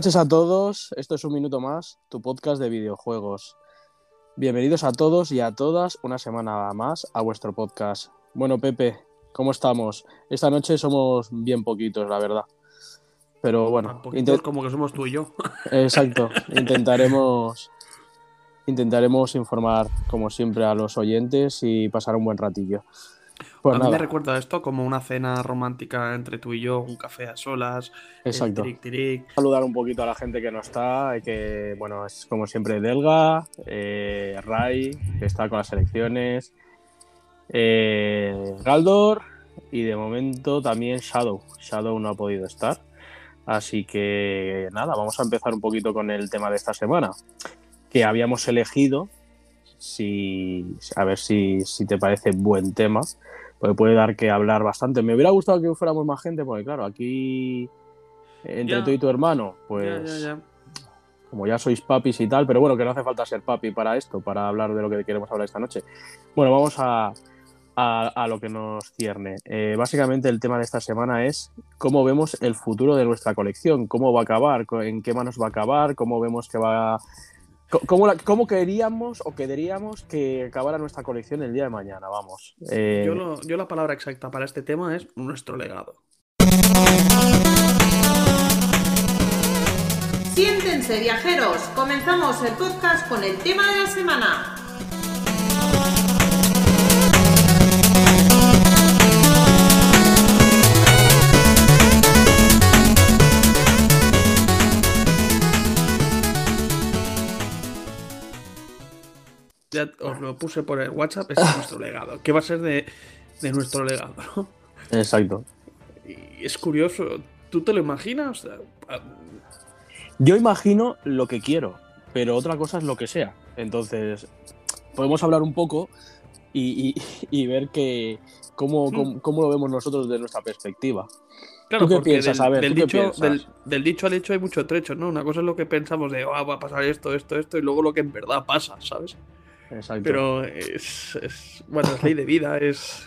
Noches a todos, esto es un minuto más, tu podcast de videojuegos. Bienvenidos a todos y a todas una semana más a vuestro podcast. Bueno, Pepe, ¿cómo estamos? Esta noche somos bien poquitos, la verdad. Pero bueno, como que somos tú y yo. Exacto, intentaremos intentaremos informar como siempre a los oyentes y pasar un buen ratillo. Pues a mí me recuerda esto como una cena romántica entre tú y yo, un café a solas. Exacto. Saludar un poquito a la gente que no está, que bueno, es como siempre Delga, eh, Rai, que está con las elecciones, eh, Galdor y de momento también Shadow. Shadow no ha podido estar. Así que nada, vamos a empezar un poquito con el tema de esta semana, que habíamos elegido, si, a ver si, si te parece buen tema, pues puede dar que hablar bastante. Me hubiera gustado que fuéramos más gente, porque claro, aquí entre tú y tu hermano, pues como ya sois papis y tal, pero bueno, que no hace falta ser papi para esto, para hablar de lo que queremos hablar esta noche. Bueno, vamos a, a, lo que nos cierne. Eh, básicamente el tema de esta semana es cómo vemos el futuro de nuestra colección, cómo va a acabar, en qué manos va a acabar, cómo vemos que va ¿Cómo, queríamos o queríamos que acabara nuestra colección el día de mañana? Vamos. Eh, yo, la palabra exacta para este tema es nuestro legado. Siéntense viajeros, comenzamos el podcast con el tema de la semana. Ya os lo puse por el WhatsApp, es nuestro legado. ¿Qué va a ser de, nuestro legado? Exacto. Y es curioso, ¿tú te lo imaginas? Yo imagino lo que quiero, pero otra cosa es lo que sea. Entonces, podemos hablar un poco y, ver que cómo, hmm. cómo, lo vemos nosotros desde nuestra perspectiva. Claro, ¿Tú qué piensas? Del, del, dicho, del, dicho, al hecho hay mucho trecho, ¿no? Una cosa es lo que pensamos de, ah, va a pasar esto, esto, esto, y luego lo que en verdad pasa, ¿sabes? Pero es, bueno, es ley de vida, es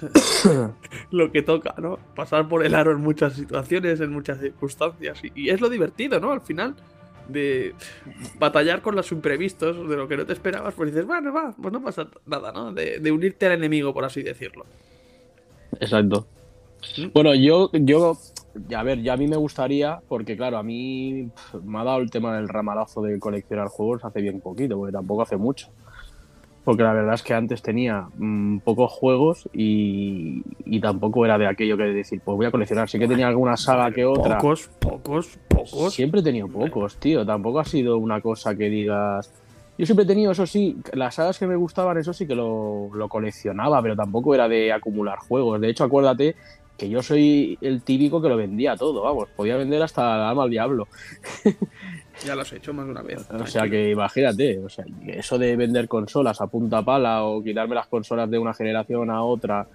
lo que toca, ¿no? Pasar por el aro en muchas situaciones, en muchas circunstancias. Y, es lo divertido, ¿no? Al final, de batallar con los imprevistos, de lo que no te esperabas, pues dices, bueno, va, pues no pasa nada, ¿no? De, unirte al enemigo, por así decirlo. Exacto. ¿Mm? Bueno, yo, yo, a ver, ya a mí me gustaría, porque claro, a mí me ha dado el tema del ramalazo de coleccionar juegos hace bien poquito, porque tampoco hace mucho porque la verdad es que antes tenía mm, pocos juegos y, tampoco era de aquello que decir, pues voy a coleccionar. Sí que tenía alguna saga que otra. Pocos, pocos, pocos. Siempre he tenido pocos, tío. Tampoco ha sido una cosa que digas. Yo siempre he tenido, eso sí, las sagas que me gustaban, eso sí que lo, lo coleccionaba, pero tampoco era de acumular juegos. De hecho, acuérdate que yo soy el típico que lo vendía todo, vamos, podía vender hasta el alma al diablo. Ya lo has hecho más de una vez. O sea que imagínate, o sea, eso de vender consolas a punta pala o quitarme las consolas de una generación a otra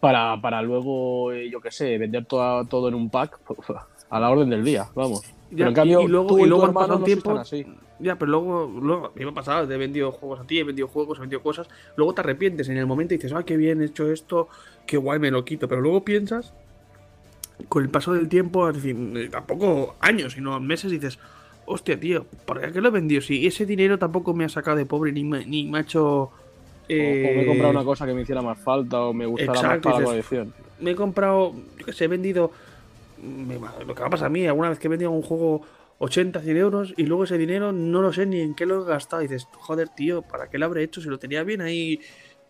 para, para luego, eh, yo qué sé, vender todo, todo en un pack a la orden del día, vamos. pero en cambio, y luego, y luego han pasado tiempo. Ya, pero luego, luego, me ha pasado, he vendido juegos a ti, he vendido juegos, he vendido cosas. Luego te arrepientes en el momento y dices, ah, qué bien he hecho esto, qué guay me lo quito. Pero luego piensas con el paso del tiempo, es decir, eh, tampoco años, sino meses, dices, hostia, tío, ¿para qué lo he vendido? Si ese dinero tampoco me ha sacado de pobre ni me, ni me ha hecho. Eh... O, me he comprado una cosa que me hiciera más falta o me gustara más para la colección. Me he comprado, yo que sé, he vendido. lo que va a pasar a mí, alguna vez que he vendido un juego 80, 100 euros y luego ese dinero no lo sé ni en qué lo he gastado. Y dices, joder, tío, ¿para qué lo habré hecho? Si lo tenía bien ahí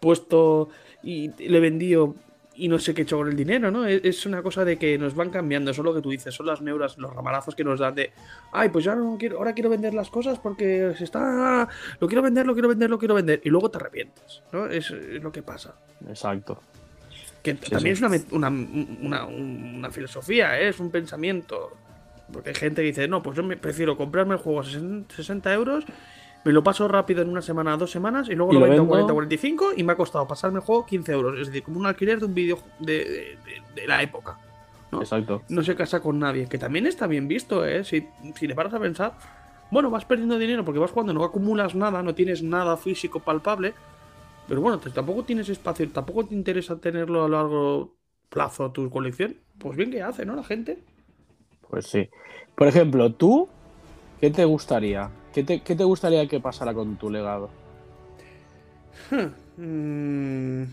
puesto y le he vendido y no sé qué he hecho con el dinero, ¿no? Es una cosa de que nos van cambiando, eso es lo que tú dices, son las neuras, los ramalazos que nos dan de, ay, pues ya no quiero, ahora quiero vender las cosas porque se está, lo quiero vender, lo quiero vender, lo quiero vender, y luego te arrepientes, ¿no? Es, lo que pasa. Exacto. Que también es una, una, una, filosofía, ¿eh? es un pensamiento. Porque hay gente que dice, no, pues yo me prefiero comprarme el juego a 60 euros, me lo paso rápido en una semana, dos semanas, y luego lo, vendo a 40, 45 y me ha costado pasarme el juego 15 euros. Es decir, como un alquiler de un vídeo de, la época. ¿no? Exacto. No se casa con nadie, que también está bien visto, ¿eh? Si, si le paras a pensar, bueno, vas perdiendo dinero porque vas jugando, no acumulas nada, no tienes nada físico palpable, pero bueno, tampoco tienes espacio, tampoco te interesa tenerlo a largo plazo tu colección. Pues bien que hace, ¿no? La gente. Pues sí. Por ejemplo, tú, ¿qué te gustaría? ¿Qué te, gustaría que pasara con tu legado? Hmm.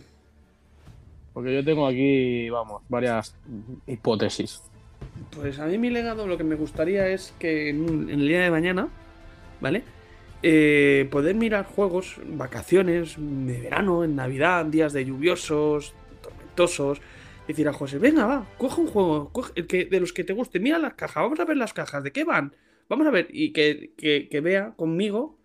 Porque yo tengo aquí, vamos, varias hipótesis. Pues a mí mi legado lo que me gustaría es que en, el día de mañana, ¿vale? Eh, poder mirar juegos, vacaciones, de verano, en Navidad, días de lluviosos, tormentosos, decir a José, venga, va, coge un juego, el que, de los que te guste, mira las cajas, vamos a ver las cajas, ¿de qué van? Vamos a ver, y que, vea conmigo,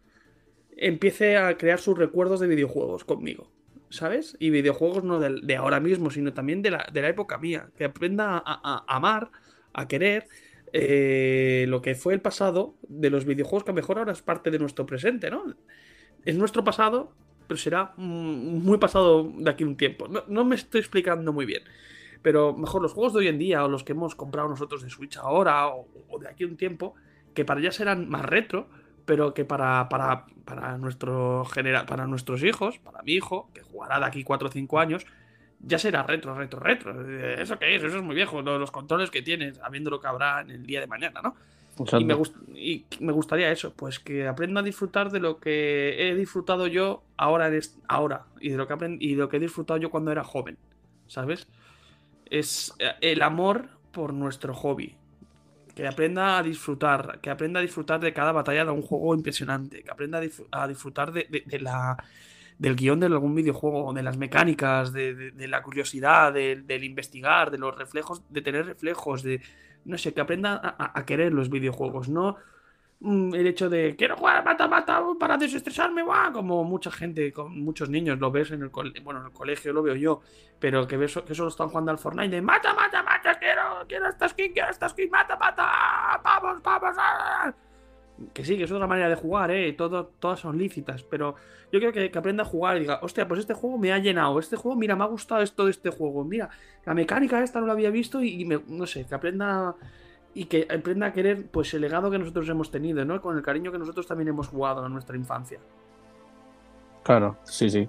empiece a crear sus recuerdos de videojuegos conmigo, ¿sabes? Y videojuegos no de, ahora mismo, sino también de la, de la, época mía, que aprenda a, amar, a querer eh, lo que fue el pasado de los videojuegos, que a lo mejor ahora es parte de nuestro presente, ¿no? Es nuestro pasado, pero será muy pasado de aquí un tiempo. No, me estoy explicando muy bien. Pero mejor los juegos de hoy en día o los que hemos comprado nosotros de Switch ahora o, de aquí un tiempo, que para ya serán más retro, pero que para, para, para, nuestro para nuestros hijos, para mi hijo, que jugará de aquí 4 o 5 años, ya será retro, retro, retro. ¿Eso qué es? Eso es muy viejo. Los controles que tienes, habiendo lo que habrá en el día de mañana, ¿no? Y me, y me, gustaría eso, pues que aprenda a disfrutar de lo que he disfrutado yo ahora, ahora y de lo que y lo que he disfrutado yo cuando era joven, ¿sabes? Es eh, el amor por nuestro hobby. Que aprenda a disfrutar, que aprenda a disfrutar de cada batalla de un juego impresionante, que aprenda a, disfrutar de, la, del guion de algún videojuego, de las mecánicas, de, la curiosidad, del investigar, de los reflejos, de tener reflejos, de, no sé, que aprenda a, querer los videojuegos, no el hecho de quiero jugar mata mata para desestresarme, como mucha gente, con muchos niños lo ves en el bueno, en el colegio lo veo yo, pero que ves que solo están jugando al Fortnite de mata mata mata, quiero quiero esta skin, quiero esta skin, mata mata, vamos, vamos. Ah que sí, que es otra manera de jugar, ¿eh? Todo, todas son lícitas, pero yo creo que, aprenda a jugar y diga, hostia, pues este juego me ha llenado, este juego, mira, me ha gustado esto de este juego, mira, la mecánica esta no la había visto y, me, no sé, que aprenda y que aprenda a querer pues el legado que nosotros hemos tenido, ¿no? Con el cariño que nosotros también hemos jugado en nuestra infancia. Claro, sí, sí,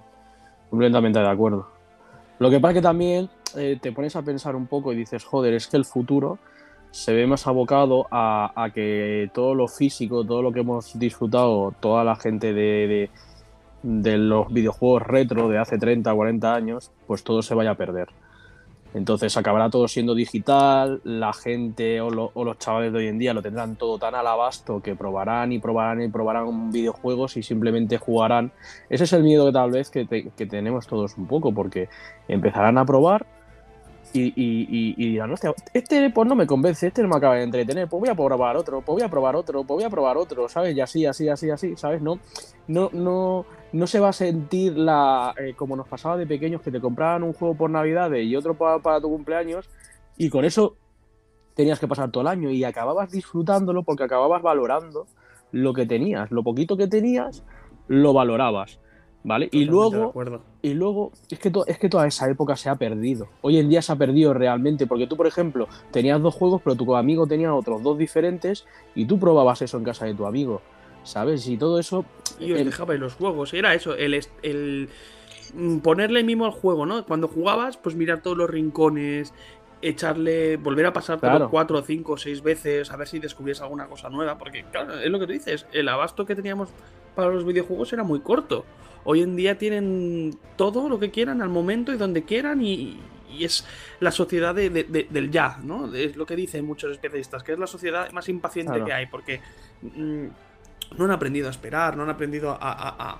completamente de acuerdo. Lo que pasa es que también eh, te pones a pensar un poco y dices, joder, es que el futuro se ve más abocado a, que todo lo físico, todo lo que hemos disfrutado, toda la gente de, los videojuegos retro de hace 30, 40 años, pues todo se vaya a perder. Entonces acabará todo siendo digital, la gente o, los chavales de hoy en día lo tendrán todo tan al abasto que probarán y probarán y probarán videojuegos y simplemente jugarán. Ese es el miedo que tal vez que tenemos todos un poco, porque empezarán a probar y, y, y, dirán, hostia, este pues no me convence, este no me acaba de entretener, pues voy a probar otro, pues voy a probar otro, pues voy a probar otro, ¿sabes? Y así, así, así, así, ¿sabes? No, no, no, no se va a sentir la eh, como nos pasaba de pequeños que te compraban un juego por Navidades y otro para, para tu cumpleaños y con eso tenías que pasar todo el año y acababas disfrutándolo porque acababas valorando lo que tenías, lo poquito que tenías, lo valorabas. ¿Vale? y luego, y luego es, que es que toda esa época se ha perdido. Hoy en día se ha perdido realmente, porque tú, por ejemplo, tenías dos juegos, pero tu amigo tenía otros dos diferentes y tú probabas eso en casa de tu amigo, ¿sabes? Y todo eso... Y os el... dejaba los juegos, era eso, el, el ponerle mimo al juego, ¿no? Cuando jugabas, pues mirar todos los rincones, echarle, volver a pasar cuatro, cinco, seis veces, a ver si descubrías alguna cosa nueva, porque claro, es lo que tú dices, el abasto que teníamos para los videojuegos era muy corto. Hoy en día tienen todo lo que quieran al momento y donde quieran y, es la sociedad del ya, ¿no? Es lo que dicen muchos especialistas, que es la sociedad más impaciente que hay, porque mm, no han aprendido a esperar, no han aprendido a,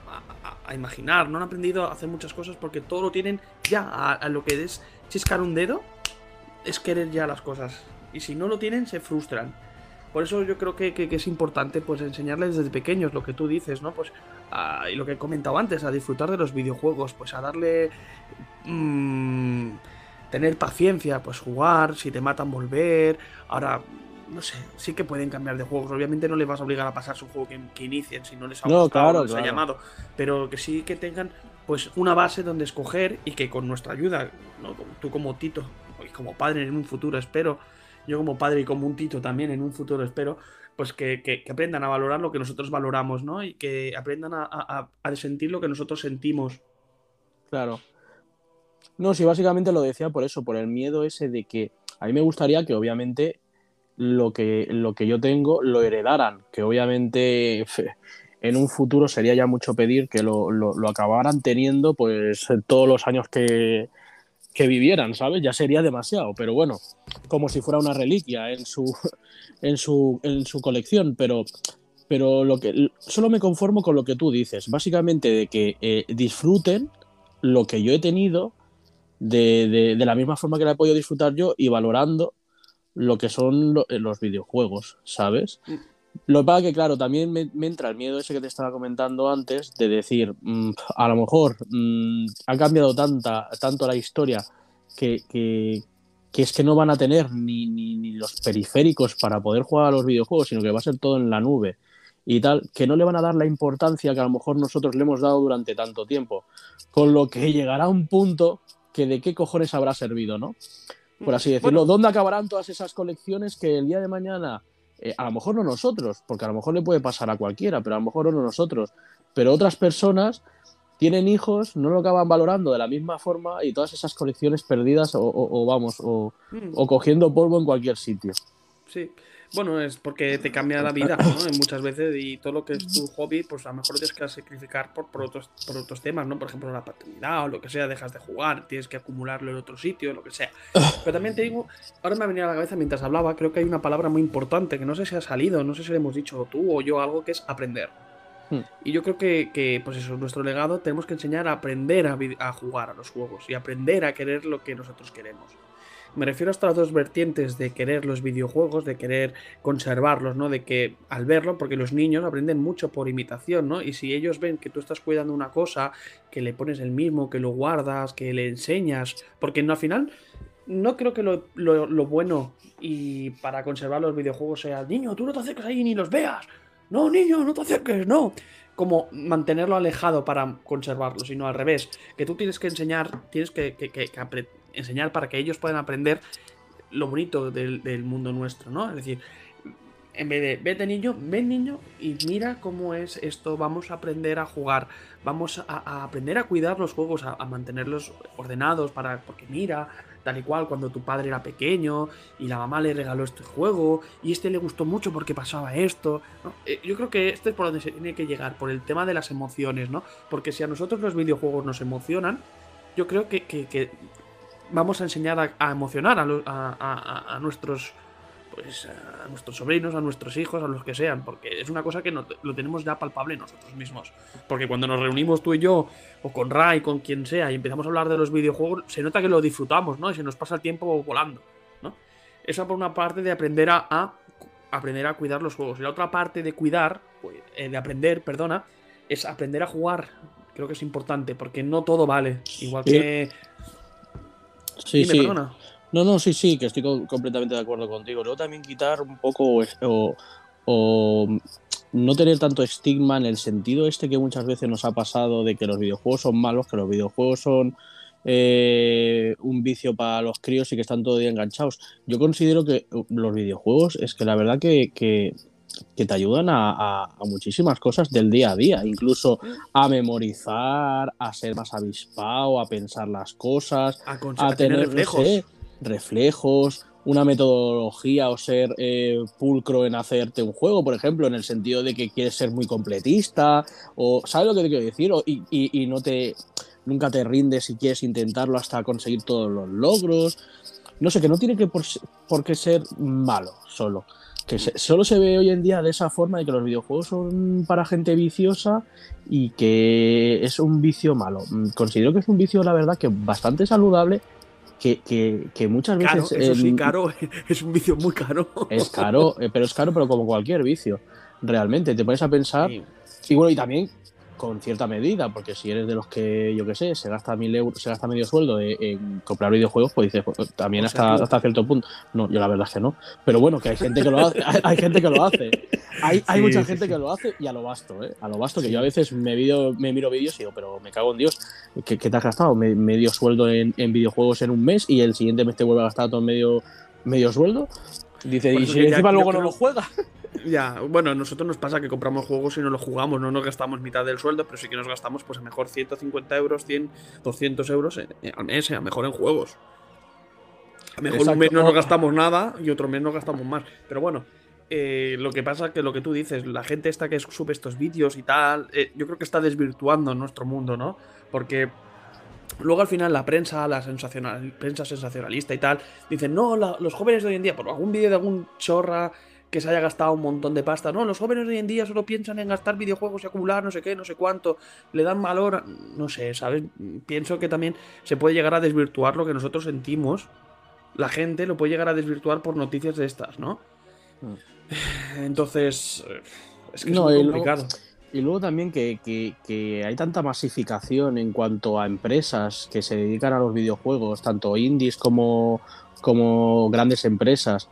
imaginar, no han aprendido a hacer muchas cosas porque todo lo tienen ya, a, lo que es chiscar un dedo, es querer ya las cosas. Y si no lo tienen, se frustran. Por eso yo creo que, es importante pues enseñarles desde pequeños lo que tú dices, ¿no? Pues y lo que he comentado antes, a disfrutar de los videojuegos, pues a darle mmm, tener paciencia, pues jugar, si te matan volver. Ahora no sé, sí que pueden cambiar de juegos. Obviamente no les vas a obligar a pasar su juego que, inicien si no les ha, no, claro, ha llamado. Pero que sí que tengan pues una base donde escoger y que con nuestra ayuda, ¿no? tú como Tito y como padre en un futuro espero, yo como padre y como un Tito también en un futuro espero, pues que, aprendan a valorar lo que nosotros valoramos, ¿no? Y que aprendan a, a sentir lo que nosotros sentimos. Claro. No, sí, básicamente lo decía por eso, por el miedo ese de que a mí me gustaría que obviamente lo que, lo que yo tengo lo heredaran, que obviamente en un futuro sería ya mucho pedir que lo, acabaran teniendo pues todos los años que, vivieran, ¿sabes? Ya sería demasiado, pero bueno, como si fuera una reliquia en su, en su, en su colección, pero, pero lo que, solo me conformo con lo que tú dices, básicamente de que eh, disfruten lo que yo he tenido de, la misma forma que la he podido disfrutar yo y valorando lo que son los videojuegos, ¿sabes? Lo que pasa que, claro, también me, entra el miedo ese que te estaba comentando antes de decir, mm, a lo mejor mm, ha cambiado tanta, tanto la historia que, es que no van a tener ni, ni, los periféricos para poder jugar a los videojuegos, sino que va a ser todo en la nube y tal, que no le van a dar la importancia que a lo mejor nosotros le hemos dado durante tanto tiempo. Con lo que llegará un punto que de qué cojones habrá servido, ¿no? Por así decirlo. ¿Dónde acabarán todas esas colecciones que el día de mañana, eh, a lo mejor no nosotros, porque a lo mejor le puede pasar a cualquiera, pero a lo mejor no nosotros, pero otras personas tienen hijos, no lo acaban valorando de la misma forma y todas esas colecciones perdidas o, vamos, o, mm. o cogiendo polvo en cualquier sitio. Sí. Bueno, es porque te cambia la vida, ¿no? Muchas veces y todo lo que es tu hobby, pues a lo mejor tienes que sacrificar por, por, otros, por otros temas, ¿no? Por ejemplo, la paternidad o lo que sea, dejas de jugar, tienes que acumularlo en otro sitio, lo que sea. Pero también te digo, ahora me ha venido a la cabeza mientras hablaba, creo que hay una palabra muy importante que no sé si ha salido, no sé si le hemos dicho tú o yo algo que es aprender. Hmm. Y yo creo que, que, pues eso, nuestro legado tenemos que enseñar a aprender a, a jugar a los juegos y aprender a querer lo que nosotros queremos. Me refiero a estas dos vertientes de querer los videojuegos, de querer conservarlos, ¿no? De que al verlo, porque los niños aprenden mucho por imitación, ¿no? Y si ellos ven que tú estás cuidando una cosa, que le pones el mismo, que lo guardas, que le enseñas, porque no al final no creo que lo, bueno y para conservar los videojuegos sea, niño, tú no te acerques ahí ni los veas. No, niño, no te acerques, no. Como mantenerlo alejado para conservarlo, sino al revés, que tú tienes que enseñar, tienes que, que, que, enseñar para que ellos puedan aprender lo bonito del, mundo nuestro, ¿no? Es decir, en vez de vete niño, ven niño y mira cómo es esto, vamos a aprender a jugar, vamos a, aprender a cuidar los juegos, a, mantenerlos ordenados, para, porque mira, tal y cual, cuando tu padre era pequeño y la mamá le regaló este juego y este le gustó mucho porque pasaba esto. Eh, yo creo que este es por donde se tiene que llegar, por el tema de las emociones, ¿no? Porque si a nosotros los videojuegos nos emocionan, yo creo que, que vamos a enseñar a, emocionar a, nuestros pues a nuestros sobrinos, a nuestros hijos, a los que sean, porque es una cosa que no, lo tenemos ya palpable nosotros mismos. Porque cuando nos reunimos tú y yo, o con Ray, con quien sea, y empezamos a hablar de los videojuegos, se nota que lo disfrutamos, ¿no? Y se nos pasa el tiempo volando, ¿no? Esa por una parte de aprender a, aprender a cuidar los juegos. Y la otra parte de cuidar, pues, eh, de aprender, perdona, es aprender a jugar. Creo que es importante, porque no todo vale. Igual que Sí, sí. No, no, sí, sí, que estoy completamente de acuerdo contigo. Luego también quitar un poco o, no tener tanto estigma en el sentido este que muchas veces nos ha pasado de que los videojuegos son malos, que los videojuegos son eh, un vicio para los críos y que están todo día enganchados. Yo considero que los videojuegos es que la verdad que que te ayudan a, muchísimas cosas del día a día, incluso a memorizar, a ser más avispado, a pensar las cosas, a, tener, reflejos. reflejos, una metodología o ser eh, pulcro en hacerte un juego, por ejemplo, en el sentido de que quieres ser muy completista, o ¿sabes lo que te quiero decir? y, no te nunca te rindes si quieres intentarlo hasta conseguir todos los logros. No sé, que no tiene que por qué ser malo solo que solo se ve hoy en día de esa forma de que los videojuegos son para gente viciosa y que es un vicio malo. Mm, considero que es un vicio, la verdad, que bastante saludable, que, muchas veces... eso sí, caro, es un vicio muy caro. Es caro, eh, pero es caro, pero como cualquier vicio, realmente. Te pones a pensar... Y bueno, y también con cierta medida, porque si eres de los que, yo qué sé, se gasta mil euros, se gasta medio sueldo en, comprar videojuegos, pues dices, pues, también hasta, hasta cierto punto. No, yo la verdad es que no. Pero bueno, que hay gente que lo hace, hay, gente que lo hace. Hay, hay mucha gente que lo hace y a lo vasto, ¿eh? A lo vasto, que yo a veces me, video, me miro vídeos y digo, pero me cago en Dios, ¿qué, te has gastado? medio sueldo en, en, videojuegos en un mes y el siguiente mes te vuelve a gastar todo medio, medio sueldo. Dice, y si encima luego no lo juega. Ya, bueno, nosotros nos pasa que compramos juegos y no los jugamos, no nos gastamos mitad del sueldo, pero sí que nos gastamos, pues a mejor 150 euros, 100, 200 euros al mes, a mejor en juegos. A mejor un mes no nos gastamos nada y otro mes nos gastamos más. Pero bueno, eh, lo que pasa que lo que tú dices, la gente esta que sube estos vídeos y tal, eh, yo creo que está desvirtuando nuestro mundo, ¿no? Porque Luego al final la prensa, la sensacional, prensa sensacionalista y tal, dicen, no, los jóvenes de hoy en día, por algún vídeo de algún chorra que se haya gastado un montón de pasta. No, los jóvenes de hoy en día solo piensan en gastar videojuegos y acumular no sé qué, no sé cuánto, le dan valor, no sé, ¿sabes? Pienso que también se puede llegar a desvirtuar lo que nosotros sentimos. La gente lo puede llegar a desvirtuar por noticias de estas, ¿no? Hmm. Entonces, es que es muy complicado. Y luego también que, hay tanta masificación en cuanto a empresas que se dedican a los videojuegos, tanto indies como, como grandes empresas,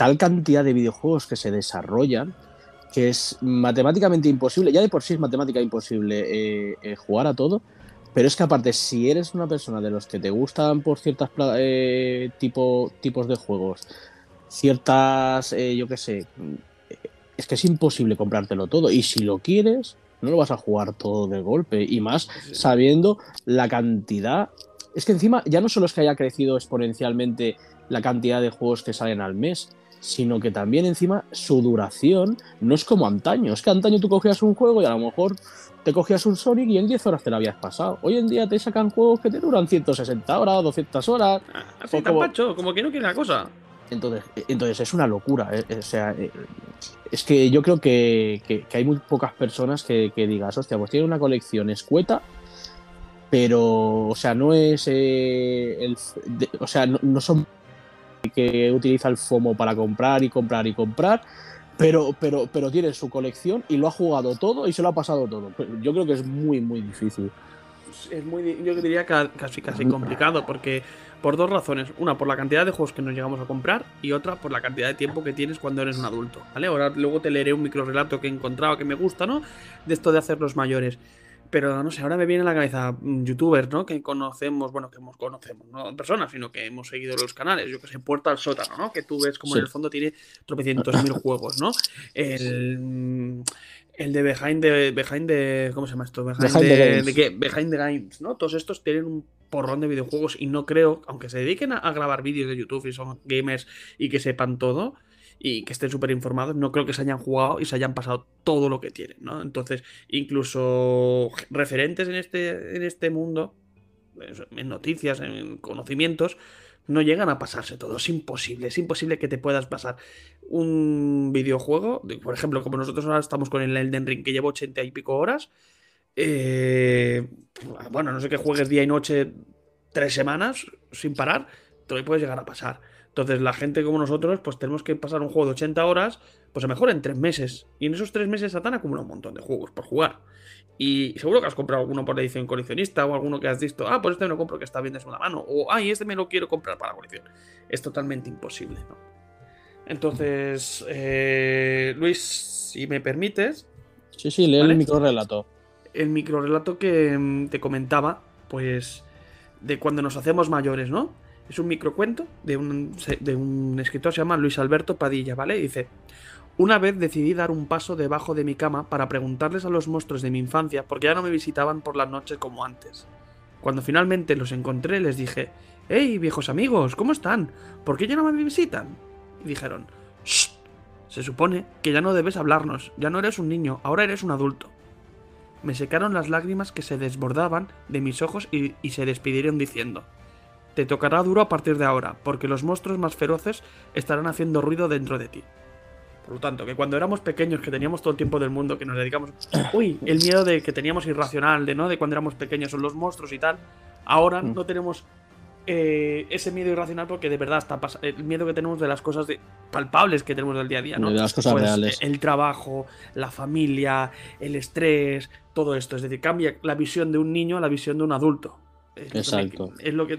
tal cantidad de videojuegos que se desarrollan que es matemáticamente imposible, ya de por sí es matemática imposible eh, eh, jugar a todo, pero es que aparte, si eres una persona de los que te gustan por ciertas eh, tipo, tipos de juegos, ciertas, yo qué sé, es que es imposible comprártelo todo, y si lo quieres, no lo vas a jugar todo de golpe, y más sabiendo la cantidad... Es que encima ya no solo es que haya crecido exponencialmente la cantidad de juegos que salen al mes, sino que también encima su duración no es como antaño. Es que antaño tú cogías un juego y a lo mejor te cogías un Sonic y en 10 horas te lo habías pasado. Hoy en día te sacan juegos que te duran 160 horas, 200 horas. Así tan como... como que no quiere la cosa. Entonces, entonces es una locura. Eh, o sea, eh, es que yo creo que, hay muy pocas personas que, digas, hostia, pues tiene una colección escueta, pero, o sea, no es eh, el, o sea, no son que utiliza el FOMO para comprar y comprar y comprar, pero, pero, pero tiene su colección y lo ha jugado todo y se lo ha pasado todo. Yo creo que es muy, muy difícil. Es muy, yo diría casi, casi complicado, porque por dos razones. Una, por la cantidad de juegos que nos llegamos a comprar y otra, por la cantidad de tiempo que tienes cuando eres un adulto. ¿Vale? Ahora luego te leeré un micro relato que he encontrado que me gusta, ¿no? De esto de hacerlos mayores. Pero no sé, ahora me viene a la cabeza mm, youtubers, ¿no? Que conocemos, bueno, que hemos conocemos, no personas, sino que hemos seguido los canales. Yo que sé, Puerta al Sótano, ¿no? Que tú ves como en el fondo tiene tropecientos mil juegos, ¿no? El, mm, el de Behind the, Behind the. ¿Cómo se llama esto? Behind, the, qué? Behind the Games, ¿no? Todos estos tienen un porrón de videojuegos y no creo, aunque se dediquen a grabar vídeos de YouTube y son gamers y que sepan todo, y que estén súper informados, no creo que se hayan jugado y se hayan pasado todo lo que tienen, ¿no? Entonces, incluso referentes en este, en este mundo, en noticias, en conocimientos, no llegan a pasarse todo. Es imposible, es imposible que te puedas pasar un videojuego, por ejemplo, como nosotros ahora estamos con el Elden Ring, que lleva ochenta y pico horas. Eh, bueno, no sé que juegues día y noche tres semanas sin parar, te puedes llegar a pasar. Entonces, la gente como nosotros, pues tenemos que pasar un juego de 80 horas, pues a lo mejor en 3 meses. Y en esos 3 meses Satan acumula un montón de juegos por jugar. Y seguro que has comprado alguno por edición coleccionista o alguno que has visto, ah, pues este me lo compro que está bien de segunda mano. O, ay, este me lo quiero comprar para la colección. Es totalmente imposible, ¿no? Entonces, eh, Luis, si me permites. Sí, sí, lee el micro relato. El micro relato que mm, te comentaba, pues, de cuando nos hacemos mayores, ¿no? Es un microcuento de un, de un escritor, se llama Luis Alberto Padilla, ¿vale? dice, una vez decidí dar un paso debajo de mi cama para preguntarles a los monstruos de mi infancia porque ya no me visitaban por las noches como antes. Cuando finalmente los encontré les dije, ¡Hey, viejos amigos! ¿Cómo están? ¿Por qué ya no me visitan? Y dijeron, ¡Shh! Se supone que ya no debes hablarnos, ya no eres un niño, ahora eres un adulto. Me secaron las lágrimas que se desbordaban de mis ojos y se despidieron diciendo, te tocará duro a partir de ahora, porque los monstruos más feroces estarán haciendo ruido dentro de ti. Por lo tanto, que cuando éramos pequeños, que teníamos todo el tiempo del mundo, que nos dedicamos. Uy, el miedo de que teníamos irracional, de no, de cuando éramos pequeños son los monstruos y tal. Ahora mm. no tenemos eh, ese miedo irracional porque de verdad está el miedo que tenemos de las cosas palpables que tenemos del día a día, ¿no? De las cosas Pues, reales. El trabajo, la familia, el estrés, todo esto. Es decir, cambia la visión de un niño a la visión de un adulto. Es lo que- Exacto. Es lo que,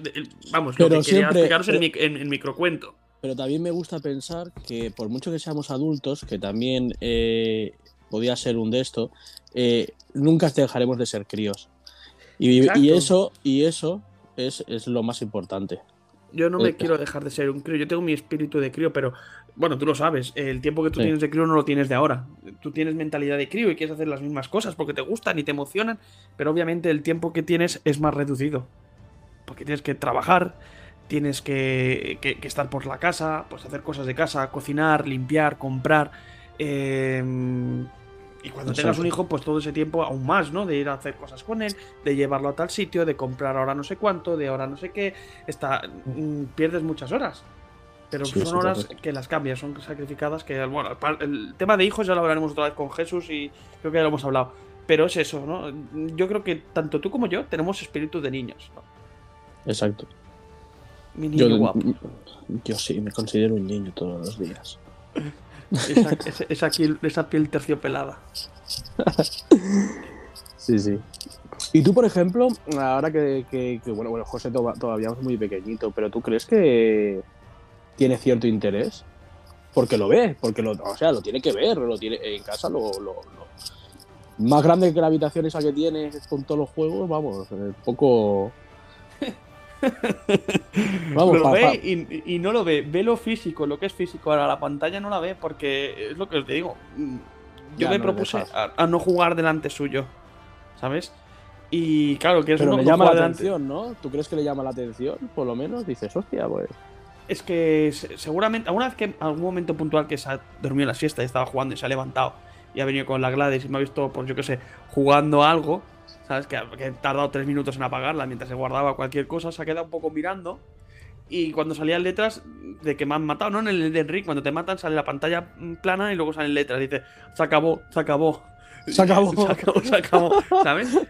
vamos, Pero lo que quería siempre- explicaros en, pero- mi, en- en microcuento. Pero también me gusta pensar que por mucho que seamos adultos, que también eh, podía ser un de esto, eh, nunca dejaremos de ser críos. Y eso, y eso es, es lo más importante. Yo no me Eh, quiero dejar de ser un crío. Yo tengo mi espíritu de crío, pero bueno, tú lo sabes. El tiempo que tú Sí. tienes de crío no lo tienes de ahora. Tú tienes mentalidad de crío y quieres hacer las mismas cosas porque te gustan y te emocionan, pero obviamente el tiempo que tienes es más reducido. Porque tienes que trabajar, tienes que, que- que estar por la casa, pues hacer cosas de casa, cocinar, limpiar, comprar. eh, y cuando tengas un hijo, pues todo ese tiempo aún más, ¿no? De ir a hacer cosas con él, de llevarlo a tal sitio, de comprar ahora no sé cuánto, de ahora no sé qué. Está, mm, pierdes muchas horas. Pero Sí, son horas que las cambias, son sacrificadas. Que, bueno, el tema de hijos ya lo hablaremos otra vez con Jesús y creo que ya lo hemos hablado. Pero es eso, ¿no? Yo creo que tanto tú como yo tenemos espíritu de niños. ¿no? Exacto. Mi niño Yo, guapo. yo sí, me considero un niño todos los días. Esa, esa- esa piel, esa piel terciopelada. Sí, sí. Y tú, por ejemplo, ahora que, que- que, bueno, bueno, José to- todavía es muy pequeñito, pero ¿tú crees que tiene cierto interés? Porque lo ve, porque lo, o sea, lo tiene que ver, lo tiene en casa, lo, lo- lo- más grande que la habitación esa que tiene con todos los juegos, vamos, eh, poco. Vamos, lo ve y, y no lo ve. Ve lo físico, lo que es físico. Ahora la pantalla no la ve porque es lo que os digo. Mm, Yo Ya, me no propuse a, a no jugar delante suyo. ¿Sabes? Y claro, que es pero no, le llama la delante- atención, ¿no? ¿Tú crees que le llama la atención? Por lo menos dices, hostia, pues. Es que se- seguramente, alguna vez que algún momento puntual que se ha dormido en la siesta y estaba jugando y se ha levantado y ha venido con la Gladys y me ha visto, pues yo qué sé, jugando algo, ¿sabes? Que, que he tardado tres minutos en apagarla mientras se guardaba cualquier cosa, se ha quedado un poco mirando. Y cuando salían letras de que me han matado, ¿no? En el de Enric, cuando te matan, sale la pantalla plana y luego salen letras. Dice, se acabó, se acabó. Se acabó. se acabó, se acabó, ¿sabes?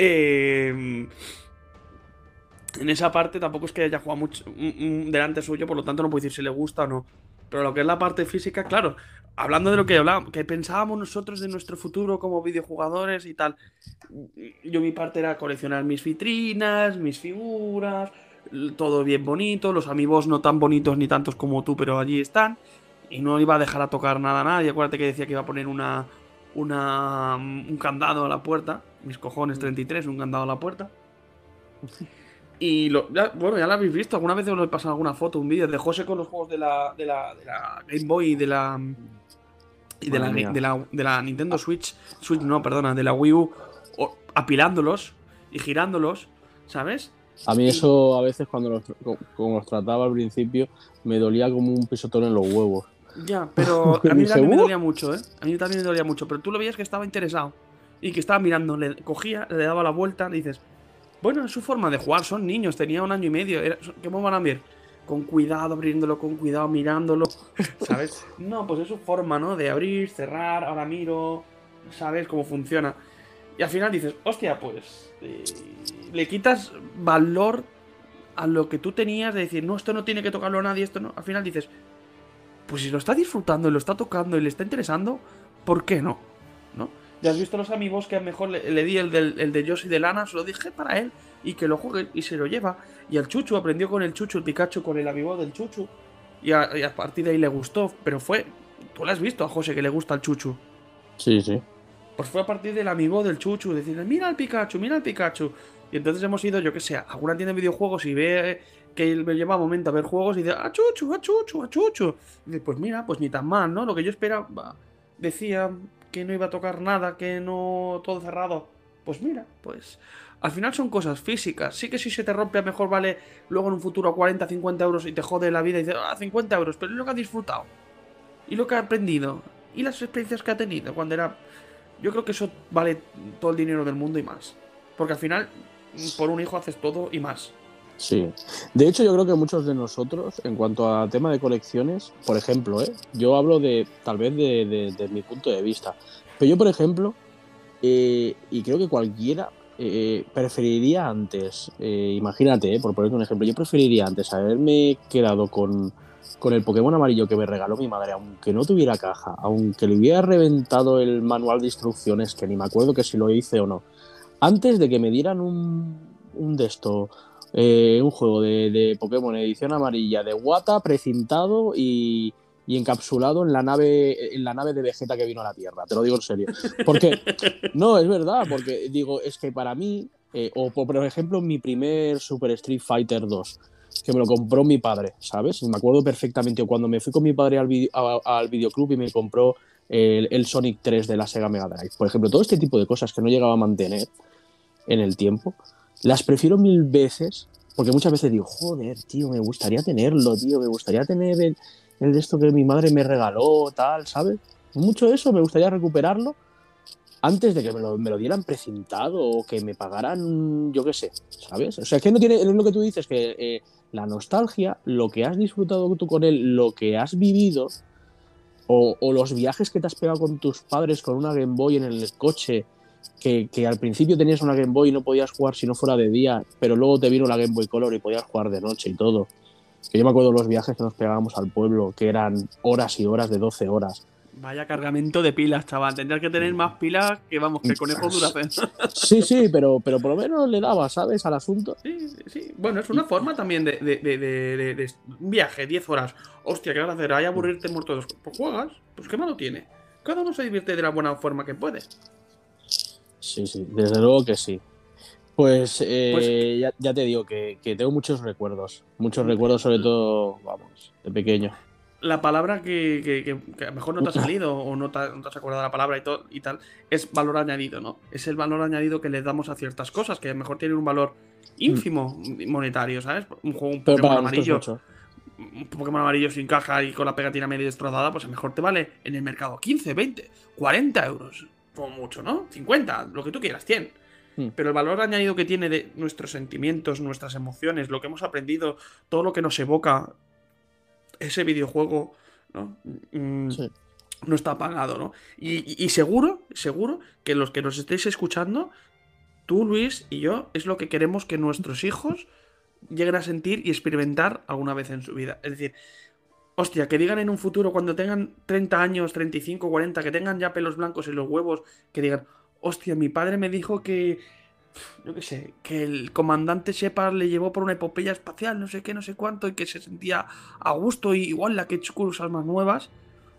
Eh, en esa parte tampoco es que haya jugado mucho mm, mm, delante suyo, por lo tanto no puedo decir si le gusta o no. Pero lo que es la parte física, claro, hablando de lo que hablábamos, que pensábamos nosotros de nuestro futuro como videojugadores y tal. Yo mi parte era coleccionar mis vitrinas, mis figuras, todo bien bonito, los amigos no tan bonitos ni tantos como tú, pero allí están. Y no iba a dejar a tocar nada a nadie. Acuérdate que decía que iba a poner una, una, un candado a la puerta. Mis cojones 33, un candado a la puerta. Y lo, ya- bueno, ya lo habéis visto. Alguna vez os he pasado alguna foto, un vídeo de José con los juegos de la, de la, de la Game Boy y de la. Y de la, de, la, de la Nintendo Switch. Switch, no, perdona, de la Wii U. o- apilándolos y girándolos, ¿sabes? A mí eso a veces cuando los, co- como los trataba al principio me dolía como un pisotón en los huevos. Ya, pero a mí también me dolía mucho, ¿eh? A mí también me dolía mucho, pero tú lo veías que estaba interesado y que estaba mirando, le cogía, le daba la vuelta, le dices, bueno, es su forma de jugar, son niños, tenía un año y medio, era, ¿cómo van a ver? Con cuidado, abriéndolo, con cuidado, mirándolo, ¿sabes? No, pues es su forma, ¿no? De abrir, cerrar, ahora miro, ¿sabes cómo funciona? Y al final dices, hostia, pues eh, le quitas valor a lo que tú tenías de decir, no, esto no tiene que tocarlo nadie, esto no. Al final dices, pues si lo está disfrutando y lo está tocando y le está interesando, ¿por qué no? Ya has visto los amigos que a lo mejor le, le di el, del, el de Josh y de Lana, se lo dije para él y que lo juegue y se lo lleva. Y al Chuchu aprendió con el Chuchu, el Pikachu con el amigo del Chuchu. Y a, y a partir de ahí le gustó, pero fue. Tú lo has visto a José que le gusta el Chuchu. Sí, sí. Pues fue a partir del amigo del Chuchu, decirle, mira al Pikachu, mira al Pikachu. Y entonces hemos ido, yo que sé, a alguna tienda de videojuegos y ve que me lleva un momento a ver juegos y dice, a Chuchu, a Chuchu, a Chuchu. Y dice, pues mira, pues ni tan mal, ¿no? Lo que yo esperaba, decía que no iba a tocar nada, que no todo cerrado. Pues mira, pues al final son cosas físicas. Sí que si se te rompe a mejor vale luego en un futuro 40, 50 euros y te jode la vida y dices, ah, 50 euros, pero es lo que ha disfrutado. Y lo que ha aprendido. Y las experiencias que ha tenido cuando era yo creo que eso vale todo el dinero del mundo y más. Porque al final, por un hijo haces todo y más. Sí. De hecho, yo creo que muchos de nosotros, en cuanto a tema de colecciones, por ejemplo, ¿eh? yo hablo de tal vez de, de- de mi punto de vista. Pero yo, por ejemplo, eh, y creo que cualquiera, eh, preferiría antes, eh, imagínate, por ponerte un ejemplo, yo preferiría antes haberme quedado con, con el Pokémon amarillo que me regaló mi madre, aunque no tuviera caja, aunque le hubiera reventado el manual de instrucciones, que ni me acuerdo que si lo hice o no, antes de que me dieran un, un de esto, eh, un juego de, de, Pokémon edición amarilla de Wata precintado y, y, encapsulado en la nave en la nave de Vegeta que vino a la Tierra. Te lo digo en serio. Porque no es verdad, porque digo es que para mí eh, o por ejemplo mi primer Super Street Fighter 2 que me lo compró mi padre, ¿sabes? Me acuerdo perfectamente cuando me fui con mi padre al, video, a, al videoclub y me compró el, el, Sonic 3 de la Sega Mega Drive. Por ejemplo, todo este tipo de cosas que no llegaba a mantener en el tiempo, las prefiero mil veces, porque muchas veces digo, joder, tío, me gustaría tenerlo, tío, me gustaría tener el, el de esto que mi madre me regaló, tal, ¿sabes? Mucho eso, me gustaría recuperarlo antes de que me lo, me lo dieran precintado o que me pagaran, yo qué sé, ¿sabes? O sea, es que no tiene, es lo que tú dices, que eh, la nostalgia, lo que has disfrutado tú con él, lo que has vivido, o, o, los viajes que te has pegado con tus padres con una Game Boy en el coche, que, que, al principio tenías una Game Boy y no podías jugar si no fuera de día, pero luego te vino la Game Boy Color y podías jugar de noche y todo. Que yo me acuerdo de los viajes que nos pegábamos al pueblo, que eran horas y horas de 12 horas. Vaya cargamento de pilas, chaval. Tendrías que tener más pilas que, vamos, que conejo duracen. Sí, sí, pero, pero por lo menos le daba, ¿sabes? Al asunto. Sí, sí. Bueno, es una forma también de, de, de, de un viaje, 10 horas. Hostia, ¿qué vas a hacer? Hay aburrirte muerto dos. Pues juegas, pues qué malo tiene. Cada uno se divierte de la buena forma que puede. Sí, sí, desde luego que sí. Pues, eh, pues ya, ya, te digo que, que, tengo muchos recuerdos. Muchos recuerdos, sobre todo, vamos, de pequeño. La palabra que, que, que a lo mejor no te ha salido o no te, no te, has acordado la palabra y, todo, y tal, es valor añadido, ¿no? Es el valor añadido que le damos a ciertas cosas, que a lo mejor tienen un valor ínfimo mm. monetario, ¿sabes? Un juego, un Pokémon amarillo. Un Pokémon amarillo sin caja y con la pegatina medio destrozada, pues a lo mejor te vale en el mercado 15, 20, 40 euros. Como mucho, ¿no? 50, lo que tú quieras, 100. Mm. Pero el valor añadido que tiene de nuestros sentimientos, nuestras emociones, lo que hemos aprendido, todo lo que nos evoca ese videojuego, ¿no? Mm, sí. No está pagado, ¿no? Y, y, seguro, seguro que los que nos estéis escuchando, tú, Luis y yo, es lo que queremos que nuestros hijos lleguen a sentir y experimentar alguna vez en su vida. Es decir, hostia, que digan en un futuro, cuando tengan 30 años, 35, 40, que tengan ya pelos blancos en los huevos, que digan, hostia, mi padre me dijo que, yo qué sé, que el comandante Shepard le llevó por una epopeya espacial, no sé qué, no sé cuánto, y que se sentía a gusto, y igual la que he hecho armas nuevas.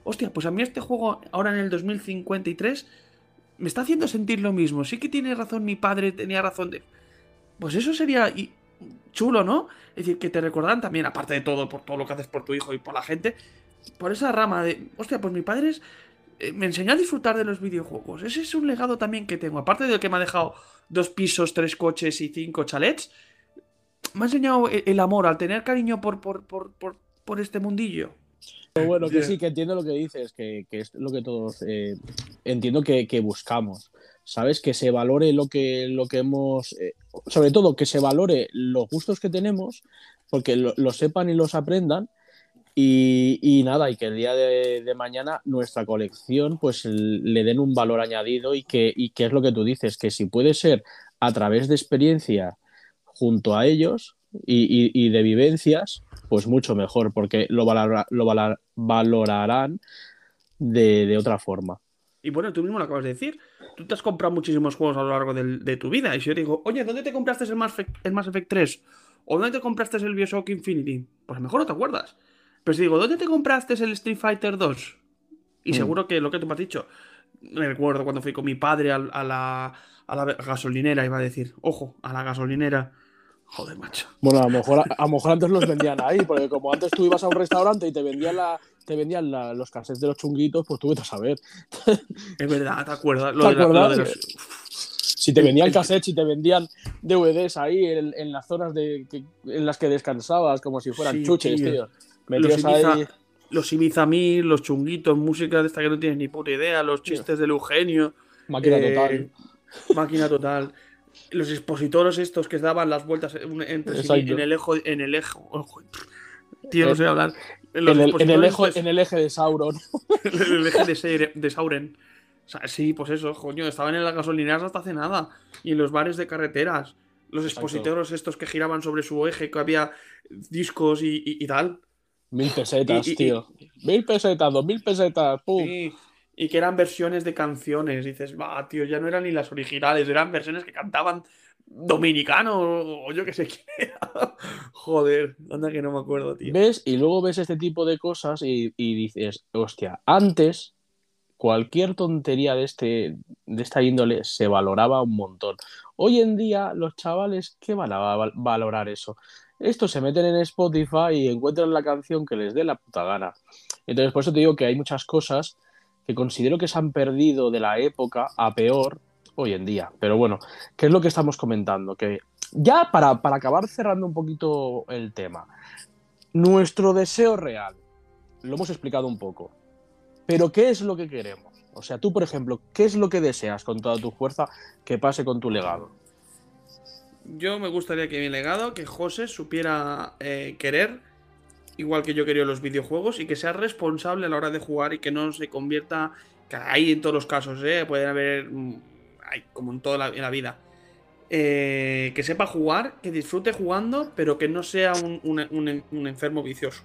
Hostia, pues a mí este juego, ahora en el 2053, me está haciendo sentir lo mismo. Sí que tiene razón mi padre, tenía razón de... Pues eso sería chulo, ¿no? Es decir, que te recordarán también, aparte de todo, por todo lo que haces por tu hijo y por la gente, por esa rama de, hostia, pues mi padre es, eh, me enseñó a disfrutar de los videojuegos. Ese es un legado también que tengo. Aparte de que me ha dejado dos pisos, tres coches y cinco chalets, me ha enseñado el, el amor, al tener cariño por, por, por, por, por este mundillo. Pero bueno, que sí, que entiendo lo que dices, que, que es lo que todos eh, entiendo que, que, buscamos. ¿Sabes? Que se valore lo que, lo que hemos. Eh, sobre todo, que se valore los gustos que tenemos, porque lo, lo sepan y los aprendan. Y, nada, y que el día de, mañana nuestra colección pues le den un valor añadido y que, y es lo que tú dices, que si puede ser a través de experiencia junto a ellos y, de vivencias, pues mucho mejor, porque lo, valora, lo valor, valorarán de, de, otra forma. Y bueno, tú mismo lo acabas de decir. Tú te has comprado muchísimos juegos a lo largo de, de tu vida. Y si yo digo, oye, ¿dónde te compraste el Mass, Effect, el Mass Effect 3? ¿O dónde te compraste el Bioshock Infinity? Pues a lo mejor no te acuerdas. Pero si digo, ¿dónde te compraste el Street Fighter 2? Y mm. seguro que lo que tú me has dicho, me recuerdo cuando fui con mi padre a, a, la, a la gasolinera, iba a decir, ojo, a la gasolinera. Joder, macho. Bueno, a lo mejor, a, a lo mejor antes los vendían ahí, porque como antes tú ibas a un restaurante y te vendían la, te vendían la, los cassettes de los chunguitos, pues tú vete a saber. Es verdad, ¿te acuerdas? Lo, ¿Te de, acuerdas? La, lo de los... Si te vendían cassettes, si te vendían DVDs ahí en, en las zonas de, que, en las que descansabas, como si fueran sí, chuches, tío. tío. Los Ibiza, ahí... los Ibiza Mil, los chunguitos, música de esta que no tienes ni puta idea, los chistes tío. del Eugenio. Máquina eh, total. Máquina total los expositores estos que daban las vueltas entre sí, en el eje en el eje ojo, tío no sé hablar en el, en, el eje, en el eje de Sauron en el eje de, de Sauren sí, pues eso, coño, estaban en las gasolineras hasta hace nada. Y en los bares de carreteras. Los expositores estos que giraban sobre su eje, que había discos y, tal. Mil pesetas, tío. Mil pesetas, dos mil pesetas, pum. Y que eran versiones de canciones. dices, va, tío, ya no eran ni las originales, eran versiones que cantaban dominicano o yo que sé qué Joder, anda que no me acuerdo, tío. ¿Ves? Y luego ves este tipo de cosas y, dices, hostia, antes cualquier tontería de, este, de esta índole se valoraba un montón. Hoy en día, los chavales, ¿qué van a valorar eso? Estos se meten en Spotify y encuentran la canción que les dé la puta gana. Entonces, por eso te digo que hay muchas cosas que considero que se han perdido de la época a peor hoy en día. Pero bueno, ¿qué es lo que estamos comentando? Que ya para, para acabar cerrando un poquito el tema, nuestro deseo real, lo hemos explicado un poco, pero ¿qué es lo que queremos? O sea, tú, por ejemplo, ¿qué es lo que deseas con toda tu fuerza que pase con tu legado? Yo me gustaría que mi legado, que José supiera eh, querer, igual que yo quería los videojuegos, y que sea responsable a la hora de jugar y que no se convierta, que hay en todos los casos, ¿eh? pueden haber como en toda la, vida. Eh, que sepa jugar, que disfrute jugando, pero que no sea un, enfermo vicioso.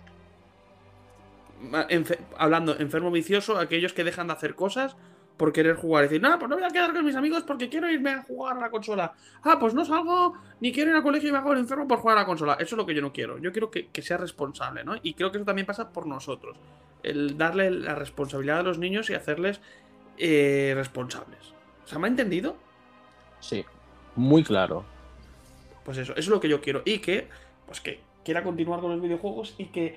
hablando, enfermo vicioso, aquellos que dejan de hacer cosas por querer jugar. Decir, no, pues no voy a quedar con mis amigos porque quiero irme a jugar a la consola. Ah, pues no salgo ni quiero ir al colegio y me hago el enfermo por jugar a la consola. Eso es lo que yo no quiero. Yo quiero que, sea responsable, ¿no? Y creo que eso también pasa por nosotros. El darle la responsabilidad a los niños y hacerles eh, responsables. ¿Se me ha entendido? Sí, muy claro. Pues eso, eso es lo que yo quiero. Y que, pues que quiera continuar con los videojuegos y que,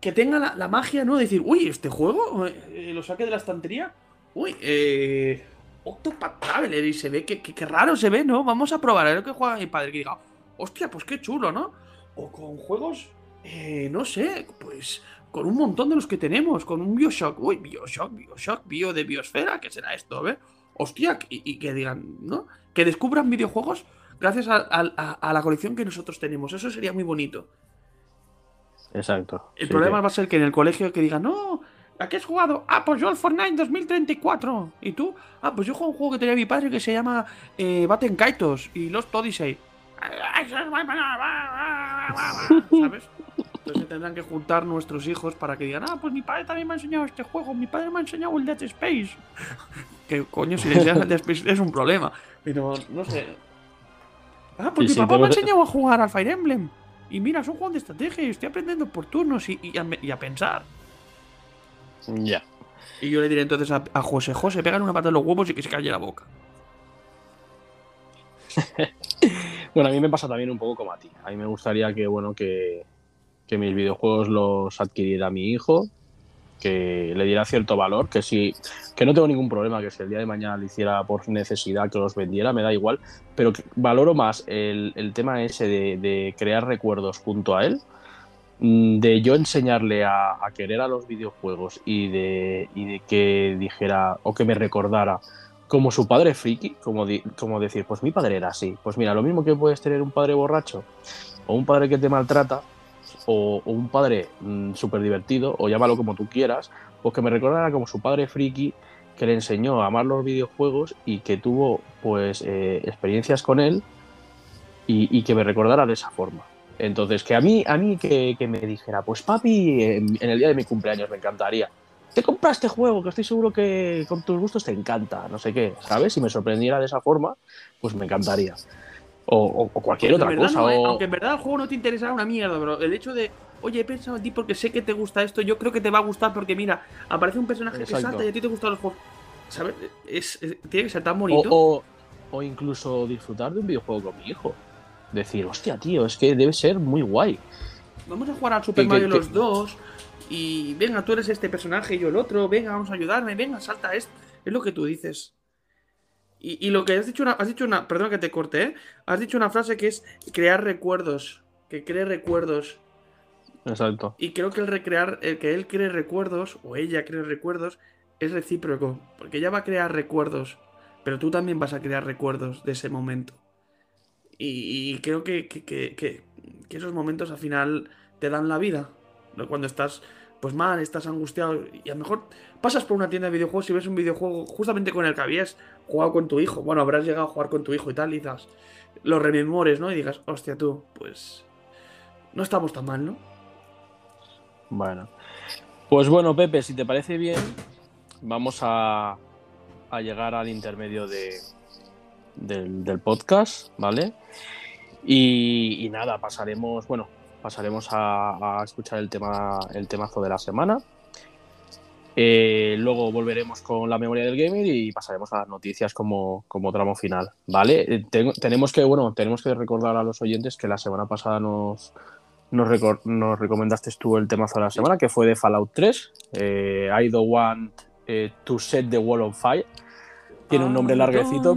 que tenga la, magia, ¿no? De decir, uy, este juego eh, lo saque de la estantería. Uy, eh. Octopath Traveler y se ve que, que, raro se ve, ¿no? Vamos a probar a ver que juega mi padre. Que diga, hostia, pues qué chulo, ¿no? O con juegos, eh, no sé, pues con un montón de los que tenemos, con un Bioshock, uy, Bioshock, Bioshock, Bio de Biosfera, ¿qué será esto? ¿Ve? Hostia, y, que digan, ¿no? Que descubran videojuegos gracias a, la colección que nosotros tenemos. Eso sería muy bonito. Exacto. El problema va a ser que en el colegio que digan, no, ¿a qué has jugado? Ah, pues yo el Fortnite 2034. ¿Y tú? Ah, pues yo juego un juego que tenía mi padre que se llama eh, Batten Kaitos y Lost Odyssey. ¿Sabes? Entonces tendrán que juntar nuestros hijos para que digan, ah, pues mi padre también me ha enseñado este juego, mi padre me ha enseñado el Dead Space. que coño, si le enseñas el Dead Space es un problema. Pero no sé. Ah, pues mi papá me ha enseñado a jugar al Fire Emblem. Y mira, es un juego de estrategia y estoy aprendiendo por turnos y, a, pensar. Ya. Y yo le diré entonces a, José, José, pégale una pata en los huevos y que se calle la boca. bueno, a mí me pasa también un poco como a ti. A mí me gustaría que, bueno, que, que mis videojuegos los adquiriera mi hijo, que le diera cierto valor, que si que no tengo ningún problema que si el día de mañana lo hiciera por necesidad que los vendiera, me da igual, pero valoro más el, tema ese de, crear recuerdos junto a él, mm, de yo enseñarle a, querer a los videojuegos y de, de, que dijera o que me recordara como su padre friki, como, como decir, pues mi padre era así, pues mira, lo mismo que puedes tener un padre borracho o un padre que te maltrata, o, un padre mm, súper divertido, o llámalo como tú quieras, pues que me recordara como su padre friki que le enseñó a amar los videojuegos y que tuvo pues eh, experiencias con él y, que me recordara de esa forma. Entonces, que a mí, a mí que, me dijera, pues papi, en, el día de mi cumpleaños me encantaría. Te compraste este juego, que estoy seguro que con tus gustos te encanta, no sé qué, ¿sabes? Si me sorprendiera de esa forma, pues me encantaría. O, cualquier otra cosa. Aunque en verdad el juego no te interesara una mierda, pero el hecho de, oye, he pensado en ti porque sé que te gusta esto, yo creo que te va a gustar porque mira, aparece un personaje que salta y a ti te gustan los juegos. ¿Sabes? Es, tiene que ser tan bonito. O, o, incluso disfrutar de un videojuego con mi hijo. Decir, hostia, tío, es que debe ser muy guay. Vamos a jugar al Super Mario los dos. Y venga, tú eres este personaje y yo el otro. Venga, vamos a ayudarme. Venga, salta esto. Es lo que tú dices. Y, lo que has dicho, una, has dicho una, perdón que te corte, ¿eh? Has dicho una frase que es crear recuerdos, que cree recuerdos. Exacto. Y creo que el recrear, el que él cree recuerdos, o ella cree recuerdos, es recíproco, porque ella va a crear recuerdos, pero tú también vas a crear recuerdos de ese momento. Y, creo que, que, que, que, esos momentos al final te dan la vida. Cuando estás pues mal, estás angustiado y a lo mejor pasas por una tienda de videojuegos y ves un videojuego justamente con el que habías jugado con tu hijo. Bueno, habrás llegado a jugar con tu hijo y tal, y digas, lo rememores, ¿no? Y digas, hostia, tú, pues no estamos tan mal, ¿no? Bueno. Pues bueno, Pepe, si te parece bien, vamos a, a llegar al intermedio de, del, podcast, ¿vale? Y, nada, pasaremos, bueno, pasaremos a, escuchar el tema el temazo de la semana. Eh, luego volveremos con la memoria del gamer y pasaremos a las noticias como, como tramo final. ¿Vale? Eh, tenemos que, bueno, tenemos que recordar a los oyentes que la semana pasada nos, nos, recomendaste tú el temazo de la semana, que fue de Fallout 3. Eh, I don't want to set the wall on fire. Tiene un nombre larguecito.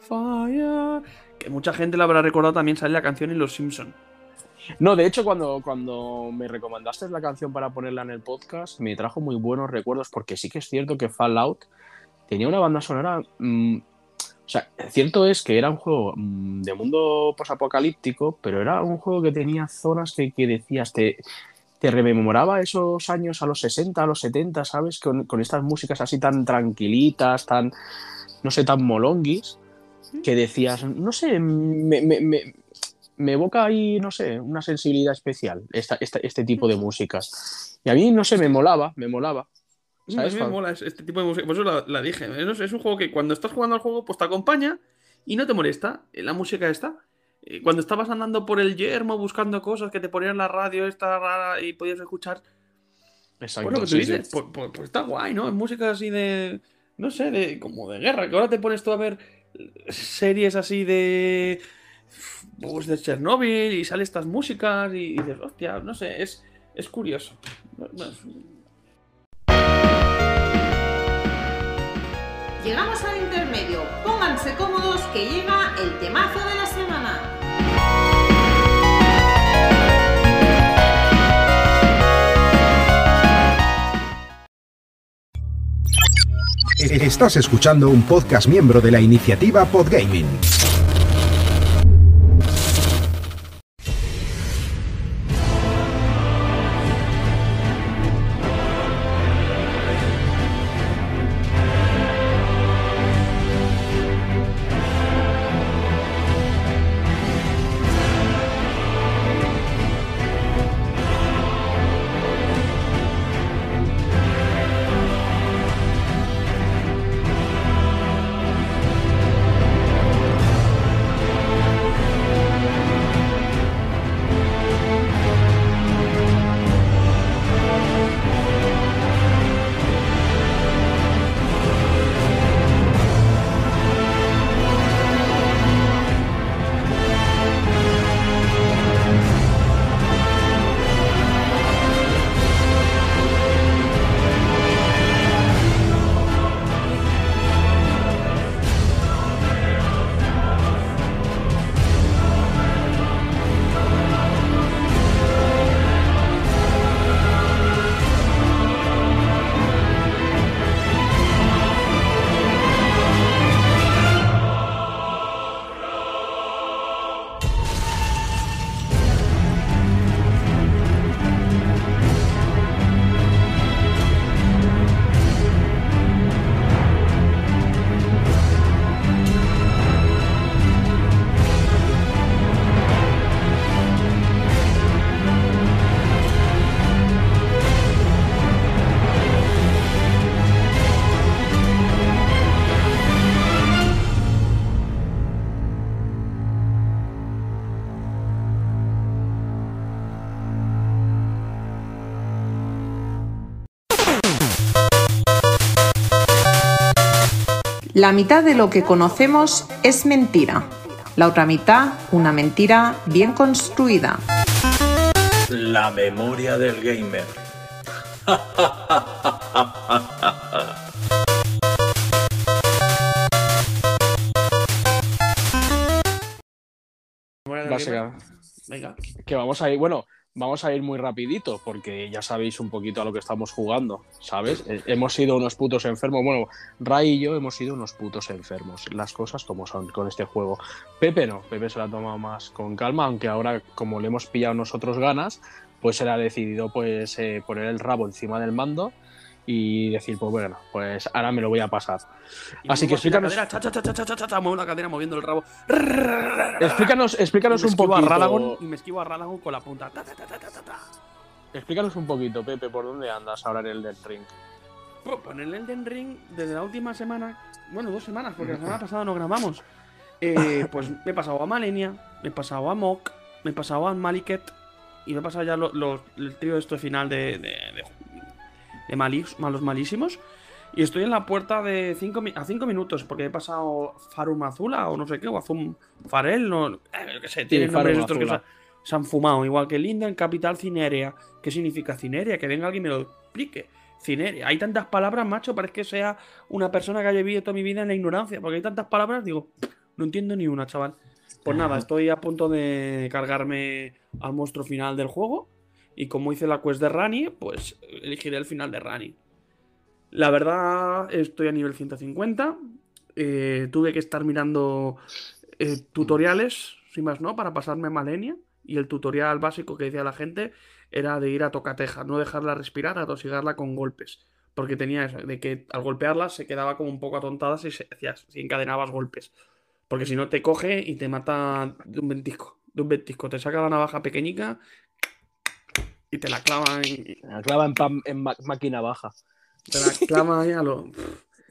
fire mucha gente la habrá recordado también sale la canción en Los Simpson. No, de hecho, cuando, cuando me recomendaste la canción para ponerla en el podcast, me trajo muy buenos recuerdos, porque sí que es cierto que Fallout tenía una banda sonora. Mm, o sea, cierto es que era un juego mm, de mundo posapocalíptico, pero era un juego que tenía zonas que, decías, te, te rememoraba esos años a los 60, a los 70, ¿sabes? Con, con estas músicas así tan tranquilitas, tan, no sé, tan molonguis que decías, no sé, me, me, me, evoca ahí, no sé, una sensibilidad especial esta, este tipo de músicas. Y a mí, no sé, me molaba, me molaba. ¿sabes? A mí me mola este tipo de música, por eso la, dije. Es, un juego que cuando estás jugando al juego, pues te acompaña y no te molesta eh, la música esta. Eh, cuando estabas andando por el yermo buscando cosas que te ponían la radio esta rara y podías escuchar. Exacto. Pues lo que tú dices, pues, pues, pues, está guay, ¿no? Es música así de. No sé, de, como de guerra. Que ahora te pones tú a ver series así de. Pues de Chernobyl y sale estas músicas y, dices, hostia, no sé, es, es curioso. Llegamos al intermedio. Pónganse cómodos que llega el temazo de la semana. Estás escuchando un podcast miembro de la iniciativa Podgaming. La mitad de lo que conocemos es mentira. La otra mitad, una mentira bien construida. La memoria del gamer. Venga. que vamos a ir, bueno, vamos a ir muy rapidito porque ya sabéis un poquito a lo que estamos jugando, ¿sabes? Eh, hemos sido unos putos enfermos, bueno, Ray y yo hemos sido unos putos enfermos, las cosas como son con este juego. Pepe no, Pepe se la ha tomado más con calma, aunque ahora como le hemos pillado nosotros ganas, pues él ha decidido pues eh, poner el rabo encima del mando y decir, pues bueno, pues ahora me lo voy a pasar. Y Así que así la explícanos, cadera, cha, muevo la cadera moviendo el rabo. explícanos, explícanos un esquivo a. Radagon y me esquivo a Radagon con la punta. Ta, ta, ta, ta, ta, ta, ta. Explícanos un poquito, Pepe, por dónde andas ahora en el Death Ring. Pues en el Elden Ring, desde la última semana, bueno, dos semanas, porque la semana pasada no grabamos. eh, pues me he pasado a Malenia, me he pasado a Mok, me he pasado a Maliket y me he pasado ya los- el trío este final de, de, de- de malis- malos malísimos. Y estoy en la puerta de cinco, a 5 minutos, porque he pasado Farum Azula o no sé qué, o Azum Farel, no, eh, qué sé, tienen nombres estos que se, se han fumado. Igual que Linden, Capital Cinerea. ¿Qué significa Cinerea? Que venga alguien y me lo explique. Cinerea. Hay tantas palabras, macho, parece que sea una persona que haya vivido toda mi vida en la ignorancia, porque hay tantas palabras, digo, no entiendo ni una, chaval. Pues nada, estoy a punto de cargarme al monstruo final del juego. Y como hice la quest de Rani, pues elegiré el final de Rani. La verdad, estoy a nivel 150. eh, tuve que estar mirando eh, tutoriales, sin más no, para pasarme Malenia. Y el tutorial básico que decía la gente era de ir a tocateja, no dejarla respirar, atosigarla con golpes. Porque tenía eso, de que al golpearla se quedaba como un poco atontada si, se, si encadenabas golpes. Porque si no te coge y te mata de un ventisco. De un ventisco. Te saca la navaja pequeñica y te la clava en, La clava en, pam- en ma- máquina baja. te la clava ahí a lo.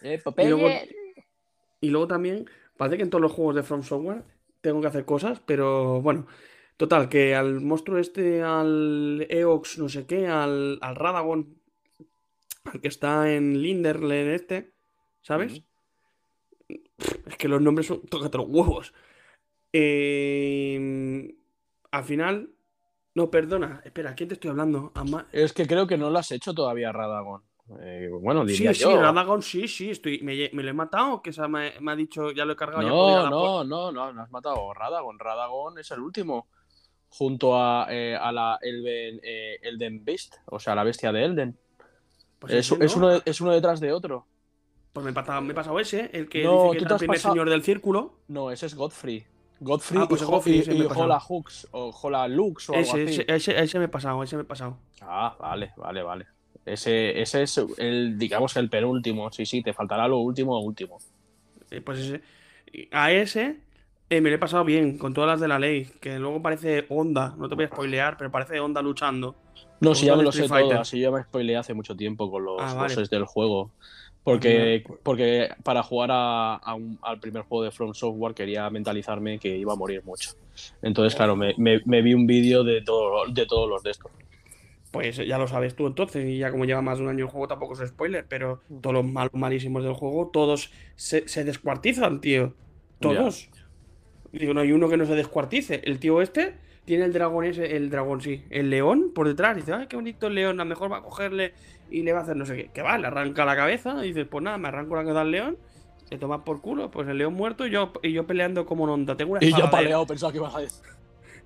Eh, Y luego, y luego también, parece que en todos los juegos de From Software tengo que hacer cosas, pero bueno. Total, que al monstruo este, al Eox, no sé qué, al, al Radagon, al que está en Linderle este, ¿sabes? Es que los nombres son. Tócate los huevos. Eh, al final. No, perdona, espera, ¿a quién te estoy hablando? Es que creo que no lo has hecho todavía, Radagon. Eh, bueno, Sí, diría sí, yo. Radagon, sí, sí, estoy, me, me lo he matado, que se me, me ha dicho, ya lo he cargado. ya No, la no, no, no, no has matado Radagon. Radagon es el último. Junto a, eh, a la Elden, eh, Elden Beast, o sea, la bestia de Elden. Pues es, uno, es uno detrás de otro. Pues me he pasado, me he pasado ese, el que No, dice que es pasado- señor del círculo. No, ese es Godfrey. Godfrey Ah, pues y, Godfrey, y- y. Hola Hooks o Hola Lux o algo Ese, así. ese, ese, ese me he pasado, ese me he pasado. Ah, vale, vale, vale. Ese, ese es el, digamos, el penúltimo. Sí, sí, te faltará lo último, último. Eh, pues ese. A ese eh, me lo he pasado bien, con todas las de la ley. Que luego parece Onda, no te voy a spoilear, pero parece Onda luchando. No, si ya me lo sé todo, así yo me spoileé hace mucho tiempo con los Ah, vale. bosses del juego. Porque, mira, porque para jugar a- a un- al primer juego de From Software quería mentalizarme que iba a morir mucho. Entonces, claro, me, me- me vi un vídeo de, todo, de todos los de estos. Pues ya lo sabes tú entonces, y ya como lleva más de un año el juego tampoco es spoiler, pero todos los malos malísimos del juego, todos se, se descuartizan, tío. Todos. Digo, no hay uno que no se descuartice. El tío este tiene el dragón ese, el dragón, sí, el león por detrás. Dice, ay, qué bonito el león, a lo mejor va a cogerle y le va a hacer no sé qué. Que va, le arranca la cabeza y dices, pues nada, me arranco la cabeza al león, se toma por culo, pues el león muerto y yo, y yo peleando como onda. Tengo una Y yo espada de- paleado, pensaba que ibas a decir.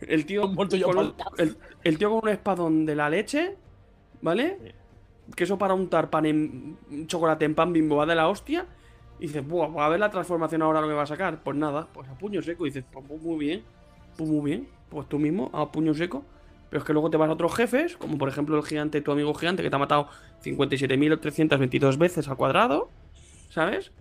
el tío, Muerto yo con un- paleado. el, el tío con un espadón de la leche, ¿vale? Que eso para untar pan en chocolate en pan bimbo va de la hostia. Y dices, Buah, pues a ver la transformación ahora lo que va a sacar. Pues nada, pues a puño seco. Y dices, pues muy bien, pues muy bien. Pues tú mismo, a puño seco. Pero es que luego te vas a otros jefes, como por ejemplo el gigante, tu amigo gigante, que te ha matado 57.322 veces al cuadrado, ¿sabes?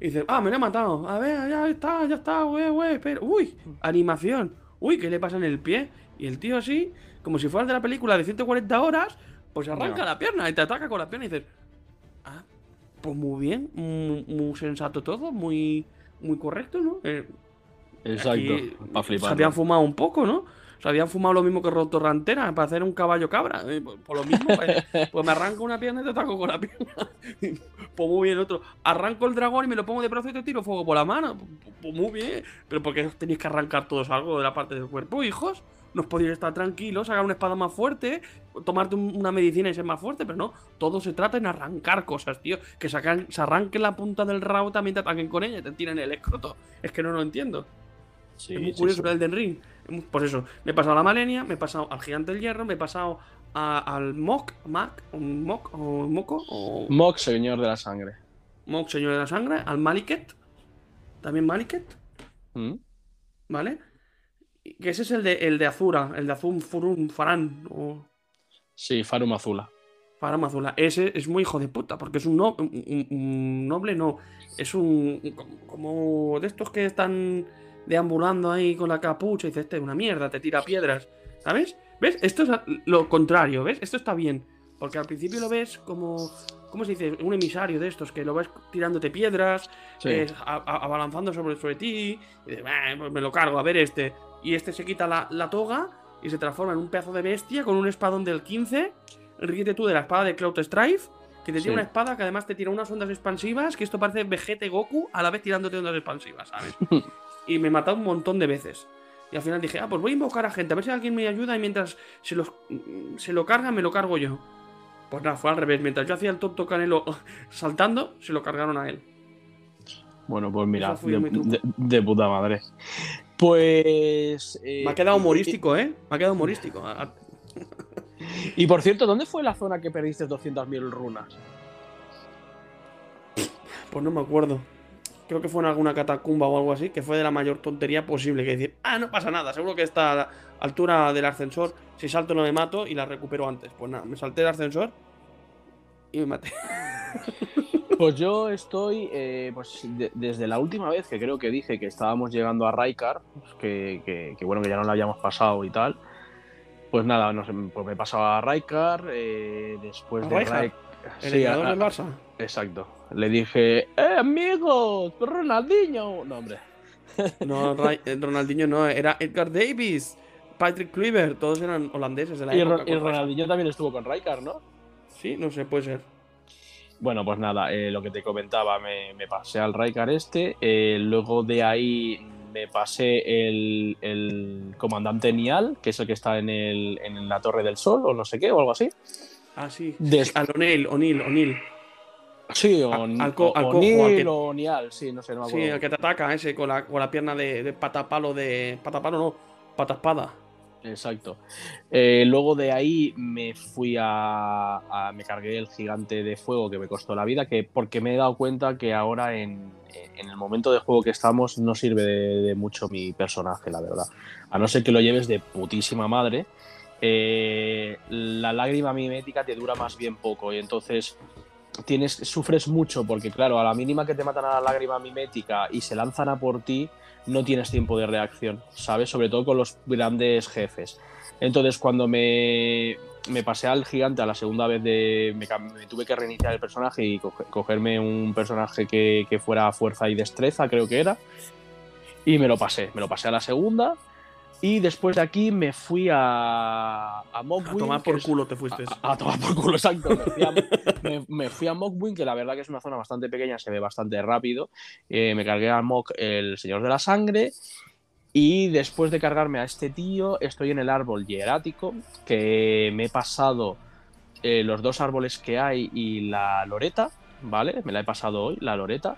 Y dices, ah, me lo he matado. A ver, ya está, ya está, güey, güey. Pero, uy, animación. Uy, ¿qué le pasa en el pie? Y el tío así, como si fuera de la película de 140 horas, pues arranca la pierna y te ataca con la pierna y dices, ah, pues muy bien, muy, muy sensato todo, muy, muy correcto, ¿no? Eh, Exacto, para Se flipar. habían fumado un poco, ¿no? Se habían fumado lo mismo que Rotorrantera para hacer un caballo cabra. Eh, Por, por lo mismo, pues, pues me arranco una pierna y te ataco con la pierna. Pues muy bien, otro. Arranco el dragón y me lo pongo de brazo y te tiro fuego por la mano. Pues, pues muy bien. Pero ¿por qué tenéis que arrancar todos algo de la parte del cuerpo, hijos? Nos podéis estar tranquilos, sacar una espada más fuerte, tomarte un- una medicina y ser más fuerte, pero no. Todo se trata en arrancar cosas, tío. Que sacan, se arranque la punta del rabo también te ataquen con ella y te tiren el escroto. Es que no lo entiendo. Sí, es muy sí, curioso sí. el Elden Ring. Pues eso, me he pasado a la Malenia, me he pasado al Gigante del Hierro, me he pasado a- al Mok, Mac, un Mok, o Moco, o Mok, señor de la sangre. Mok, Señor de la Sangre, al Maliket, también Maliket, ¿Mm? ¿vale? Que ese es el de, el de Azura, el de Azum Furum Faran, o Sí, Farum Azula. Faram Azula. Ese es muy hijo de puta, porque es un, no- un- un- un noble, no, es un- como de estos que están deambulando ahí con la capucha y dice, este es una mierda, te tira piedras, ¿sabes? ¿Ves? Esto es lo contrario, ¿ves? Esto está bien, porque al principio lo ves como, ¿cómo se dice? Un emisario de estos, que lo ves tirándote piedras, Sí. eh, a- a- abalanzando sobre, sobre ti, y dices, "Bah, pues me lo cargo, a ver este. Y este se quita la, la toga y se transforma en un pedazo de bestia con un espadón del 15. Ríete tú de la espada de Cloud Strife, que te tira una espada que además te tira unas ondas expansivas, que esto parece Vegeta y Goku a la vez tirándote ondas expansivas, ¿sabes? y me he matado un montón de veces. Y al final dije, ah, pues voy a invocar a gente, a ver si alguien me ayuda y mientras se, los, mm, se lo carga, me lo cargo yo. Pues nada, fue al revés. Mientras yo hacía el tonto canelo saltando, se lo cargaron a él. Bueno, pues mira, de, puta madre. Pues. eh, Me ha quedado humorístico, ¿eh? Me ha quedado humorístico. Y por cierto, ¿dónde fue la zona que perdiste 200.000 runas? Pues no me acuerdo. Creo que fue en alguna catacumba o algo así, que fue de la mayor tontería posible. Que decir, ah, no pasa nada, seguro que está a la altura del ascensor. Si salto no me mato y la recupero antes. Pues nada, me salté el ascensor y me maté. Pues yo estoy, eh, pues de- desde la última vez que creo que dije que estábamos llegando a Raikar, pues que, que- que bueno, que ya no lo habíamos pasado y tal. Pues nada, no sé, pues me he pasado a Raikar, eh, después ¿A de? Raikar. El Sí, a- del Barça. exacto. Le dije, ¡eh, amigos! ¡Ronaldinho! No, hombre. No, eh, Ronaldinho no, era Edgar Davis, Patrick Kluivert, todos eran holandeses de la Y, época. Y Rijkaard. Ronaldinho también estuvo con Raikar, ¿no? Sí, no sé, puede ser. Bueno, pues nada, eh, lo que te comentaba, me, me pasé al Raikar este, eh, luego de ahí me pasé el, el comandante Nial, que es el que está en, el, en la Torre del Sol, o no sé qué, o algo así. Ah, sí. Des- Al O'Neill, O'Neill, O'Neill. Sí, o, al- co- o- al o cojo, Neil al que- o Nial, sí, no sé, no me Sí, el que te ataca, ese, con la, con la pierna de, de patapalo de. Patapalo no, pataspada. Exacto. Eh, luego de ahí me fui a, a- Me cargué el gigante de fuego que me costó la vida, que porque me he dado cuenta que ahora en, en el momento de juego que estamos no sirve de, de mucho mi personaje, la verdad. A no ser que lo lleves de putísima madre. eh, la lágrima mimética te dura más bien poco y entonces tienes sufres mucho porque claro a la mínima que te matan a la lágrima mimética y se lanzan a por ti no tienes tiempo de reacción, ¿sabes? Sobre todo con los grandes jefes. Entonces, cuando me, me pasé al gigante a la segunda vez de. Me, tuve que reiniciar el personaje y coge- cogerme un personaje que, que fuera fuerza y destreza, creo que era. Y me lo pasé. Me lo pasé a la segunda. Y después de aquí me fui a. A, A Mogwin, tomar por es- culo te fuiste. a, a tomar por culo, exacto. Me fui, a, me- me fui a que la verdad que es una zona bastante pequeña, se ve bastante rápido. Eh, me cargué a Mock, el Señor de la Sangre. Y después de cargarme a este tío, estoy en el árbol hierático, que me he pasado eh, los dos árboles que hay y la loreta, ¿vale? Me la he pasado hoy, la loreta.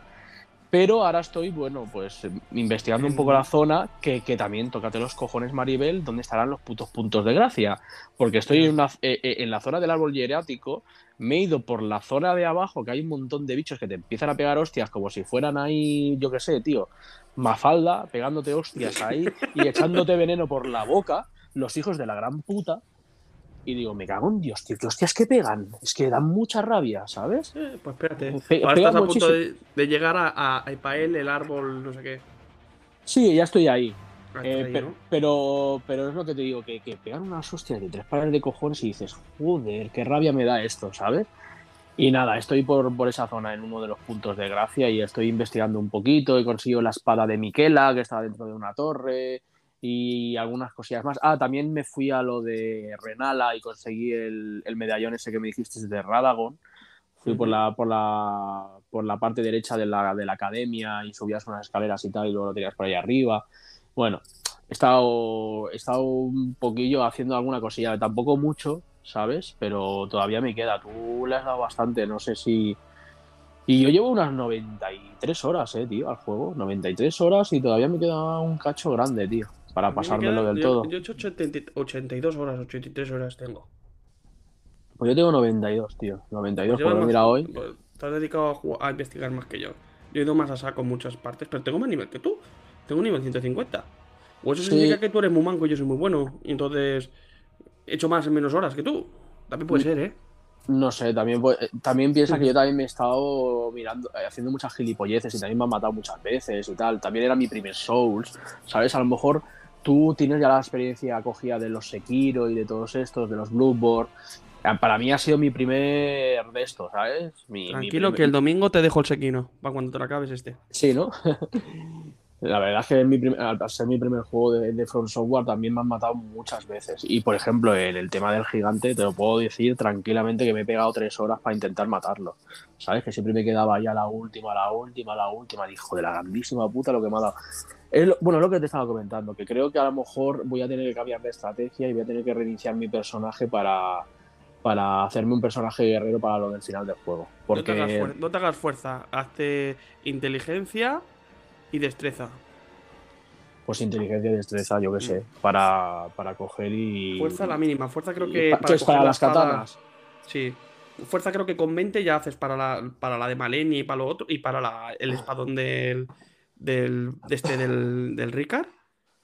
Pero ahora estoy, bueno, pues investigando un poco la zona, que, que también, tócate los cojones, Maribel, dónde estarán los putos puntos de gracia. Porque estoy en, una- eh, eh, en la zona del árbol hierático, me he ido por la zona de abajo, que hay un montón de bichos que te empiezan a pegar hostias como si fueran ahí, yo qué sé, tío, mafalda, pegándote hostias ahí y echándote veneno por la boca, los hijos de la gran puta. Y digo, me cago en Dios, tío, qué hostias que pegan. Es que dan mucha rabia, ¿sabes? Eh, pues espérate. Pe- Ahora estás a punto de, de llegar a, a, a Ipael, el árbol, no sé qué. Sí, ya estoy ahí. Ah, Eh, está ahí, pe- ¿no? pero, pero es lo que te digo, que, que pegan unas hostias de tres pares de cojones y dices, joder, qué rabia me da esto, ¿sabes? Y nada, estoy por, por esa zona en uno de los puntos de gracia y estoy investigando un poquito. He conseguido la espada de Miquela, que está dentro de una torre, y algunas cosillas más. Ah, también me fui a lo de Renala y conseguí el, el medallón ese que me dijiste de Radagon. Fui por, la, por, la, por la parte derecha de la, de la academia y subías unas escaleras y tal, y luego lo tenías por ahí arriba. Bueno, he estado, he estado un poquillo haciendo alguna cosilla, tampoco mucho, ¿sabes? Pero todavía me queda. Tú le has dado bastante, no sé si. Y yo llevo unas 93 horas, eh, tío, al juego. 93 horas y todavía me queda un cacho grande, tío. Para pasármelo queda- del yo- todo. Yo he hecho 80 82 horas, 83 horas tengo. Pues yo tengo 92, tío. 92, Llevas por mira hoy. pues, Te has dedicado a, jugar- a investigar más que yo. Yo he ido más a saco en muchas partes, pero tengo más nivel que tú. Tengo un nivel 150. O eso Sí. significa que tú eres muy manco y yo soy muy bueno. Y entonces he hecho más en menos horas que tú. También puede Mm. ser, ¿eh? No sé, también, pues, eh, también piensa que yo también me he estado mirando, eh, haciendo muchas gilipolleces y también me han matado muchas veces y tal. También era mi primer Souls, ¿sabes? A lo mejor tú tienes ya la experiencia acogida de los Sekiro y de todos estos, de los Bloodborne. Eh, Para mí ha sido mi primer de estos, ¿sabes? Mi- mi Tranquilo, primer- que el domingo te dejo el sequino. Para cuando te lo acabes este. Sí, ¿no? La verdad es que mi prim- al ser mi primer juego de, de From Software también me han matado muchas veces. Y por ejemplo, en el tema del gigante, te lo puedo decir tranquilamente que me he pegado tres horas para intentar matarlo. ¿Sabes? Que siempre me quedaba ya la última, la última, la última. Hijo de la grandísima puta lo que me ha dado. Es lo- bueno, lo que te estaba comentando, que creo que a lo mejor voy a tener que cambiar de estrategia y voy a tener que reiniciar mi personaje para, para hacerme un personaje guerrero para lo del final del juego. No, te hagas Porque fuer- no te hagas fuerza. Hazte inteligencia y destreza. pues inteligencia y destreza, yo qué sé, para, para coger y... Fuerza la mínima. Fuerza creo que. pa- ¿qué es coger para la las katanas? Sí. Fuerza creo que con 20 ya haces para la, para la de Malenia y para lo otro. Y para la- el espadón del. Del. de este del, del Ricard.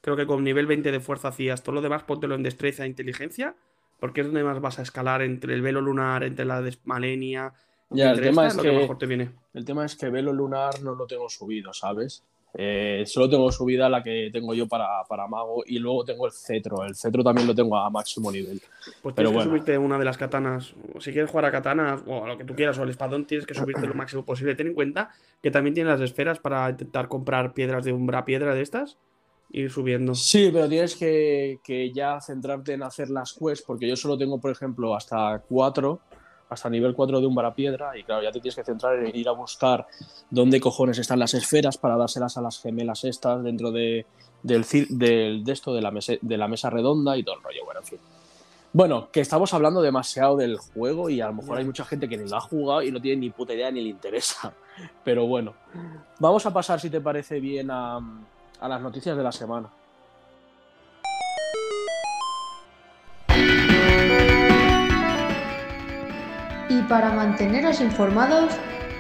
Creo que con nivel 20 de fuerza hacías todo lo demás, póntelo en destreza e inteligencia. Porque es donde más vas a escalar entre el velo lunar, entre la de Malenia. Ya, el tema es lo que que- mejor te viene. El tema es que Velo Lunar no lo tengo subido, ¿sabes? Eh, solo tengo subida la que tengo yo para, para Mago y luego tengo el Cetro. El Cetro también lo tengo a máximo nivel. Pues Pero tienes que bueno. subirte una de las katanas. Si quieres jugar a katanas o a lo que tú quieras o al espadón, tienes que subirte lo máximo posible. Ten en cuenta que también tienes las esferas para intentar comprar piedras de umbra piedra de estas. Ir subiendo. Sí, pero tienes que, que ya centrarte en hacer las quests porque yo solo tengo, por ejemplo, hasta 4, hasta nivel 4 de un piedra y claro, ya te tienes que centrar en ir a buscar dónde cojones están las esferas para dárselas a las gemelas estas dentro de, del, del- de esto, de la, mese- de la mesa redonda y todo el rollo, bueno, en fin. Bueno, que estamos hablando demasiado del juego y a lo mejor hay mucha gente que ni lo ha jugado y no tiene ni puta idea ni le interesa. Pero bueno, vamos a pasar, si te parece bien, a, a las noticias de la semana. Y para manteneros informados,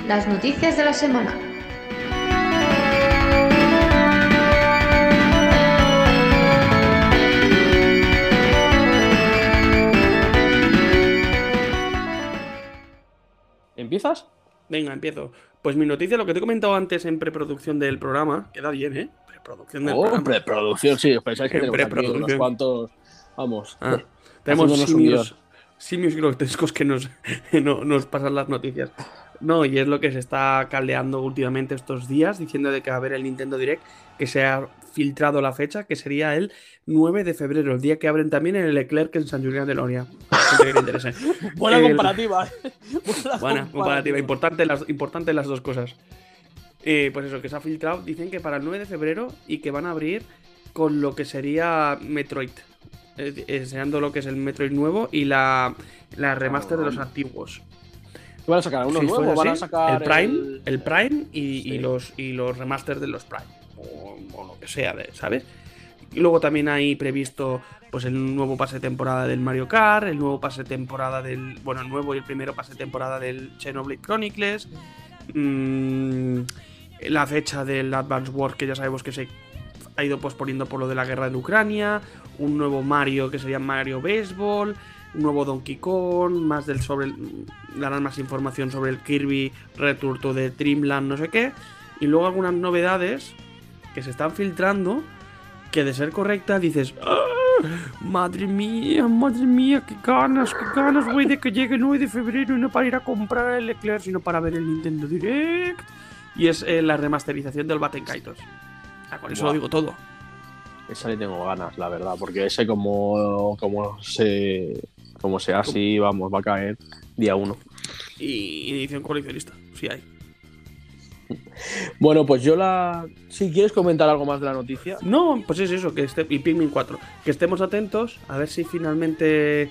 las noticias de la semana. ¿Empiezas? Venga, empiezo. Pues mi noticia, lo que te he comentado antes en preproducción del programa, queda bien, ¿eh? Preproducción del Oh, programa. preproducción, sí, os pensáis que En tenemos unos cuantos. Vamos. Ah, tenemos haciéndonos un simios, simios grotescos que nos, no- nos pasan las noticias. No, y es lo que se está caldeando últimamente estos días, diciendo de que va a haber el Nintendo Direct, que se ha filtrado la fecha, que sería el 9 de febrero, el día que abren también el Leclerc en San Julián de Loria. Interese. Buena El- comparativa. ¿eh? Buena Buena comparativa, importante las, importante las dos cosas. Eh, pues eso, que se ha filtrado, dicen que para el 9 de febrero y que van a abrir con lo que sería Metroid. Eh, enseñando lo que es el Metroid nuevo y la, la remaster de los antiguos. ¿Qué van a sacar? ¿Uno Si nuevo? ¿Van a sacar el Prime, el, Prime y, y los, y los remasters de los Prime. O, o lo que sea, ¿sabes? Y luego también hay previsto pues el nuevo pase de temporada del Mario Kart, el nuevo pase de temporada del. Bueno, el nuevo y el primero pase de temporada del Xenoblade Chronicles. mm, la fecha del Advance Wars, que ya sabemos que se ha ido posponiendo por lo de la guerra en Ucrania. Un nuevo Mario que sería Mario Baseball. Un nuevo Donkey Kong. Más del sobre. darán más información sobre el Kirby Return to the Dreamland, no sé qué. Y luego algunas novedades que se están filtrando. Que de ser correcta dices. "Ah, Madre mía, madre mía, qué ganas, qué ganas, güey, de que llegue el 9 de febrero y no para ir a comprar el Eclair, sino para ver el Nintendo Direct. Y es eh, la remasterización del Batten Kaitos. Ah, con eso Buah. lo digo todo. Esa le tengo ganas, la verdad, porque ese como, como se como sea así, vamos, va a caer día uno. Y edición coleccionista, sí hay. Bueno, pues yo la... Si quieres comentar algo más de la noticia. No, pues es eso, que este, y Pikmin 4. Que estemos atentos a ver si finalmente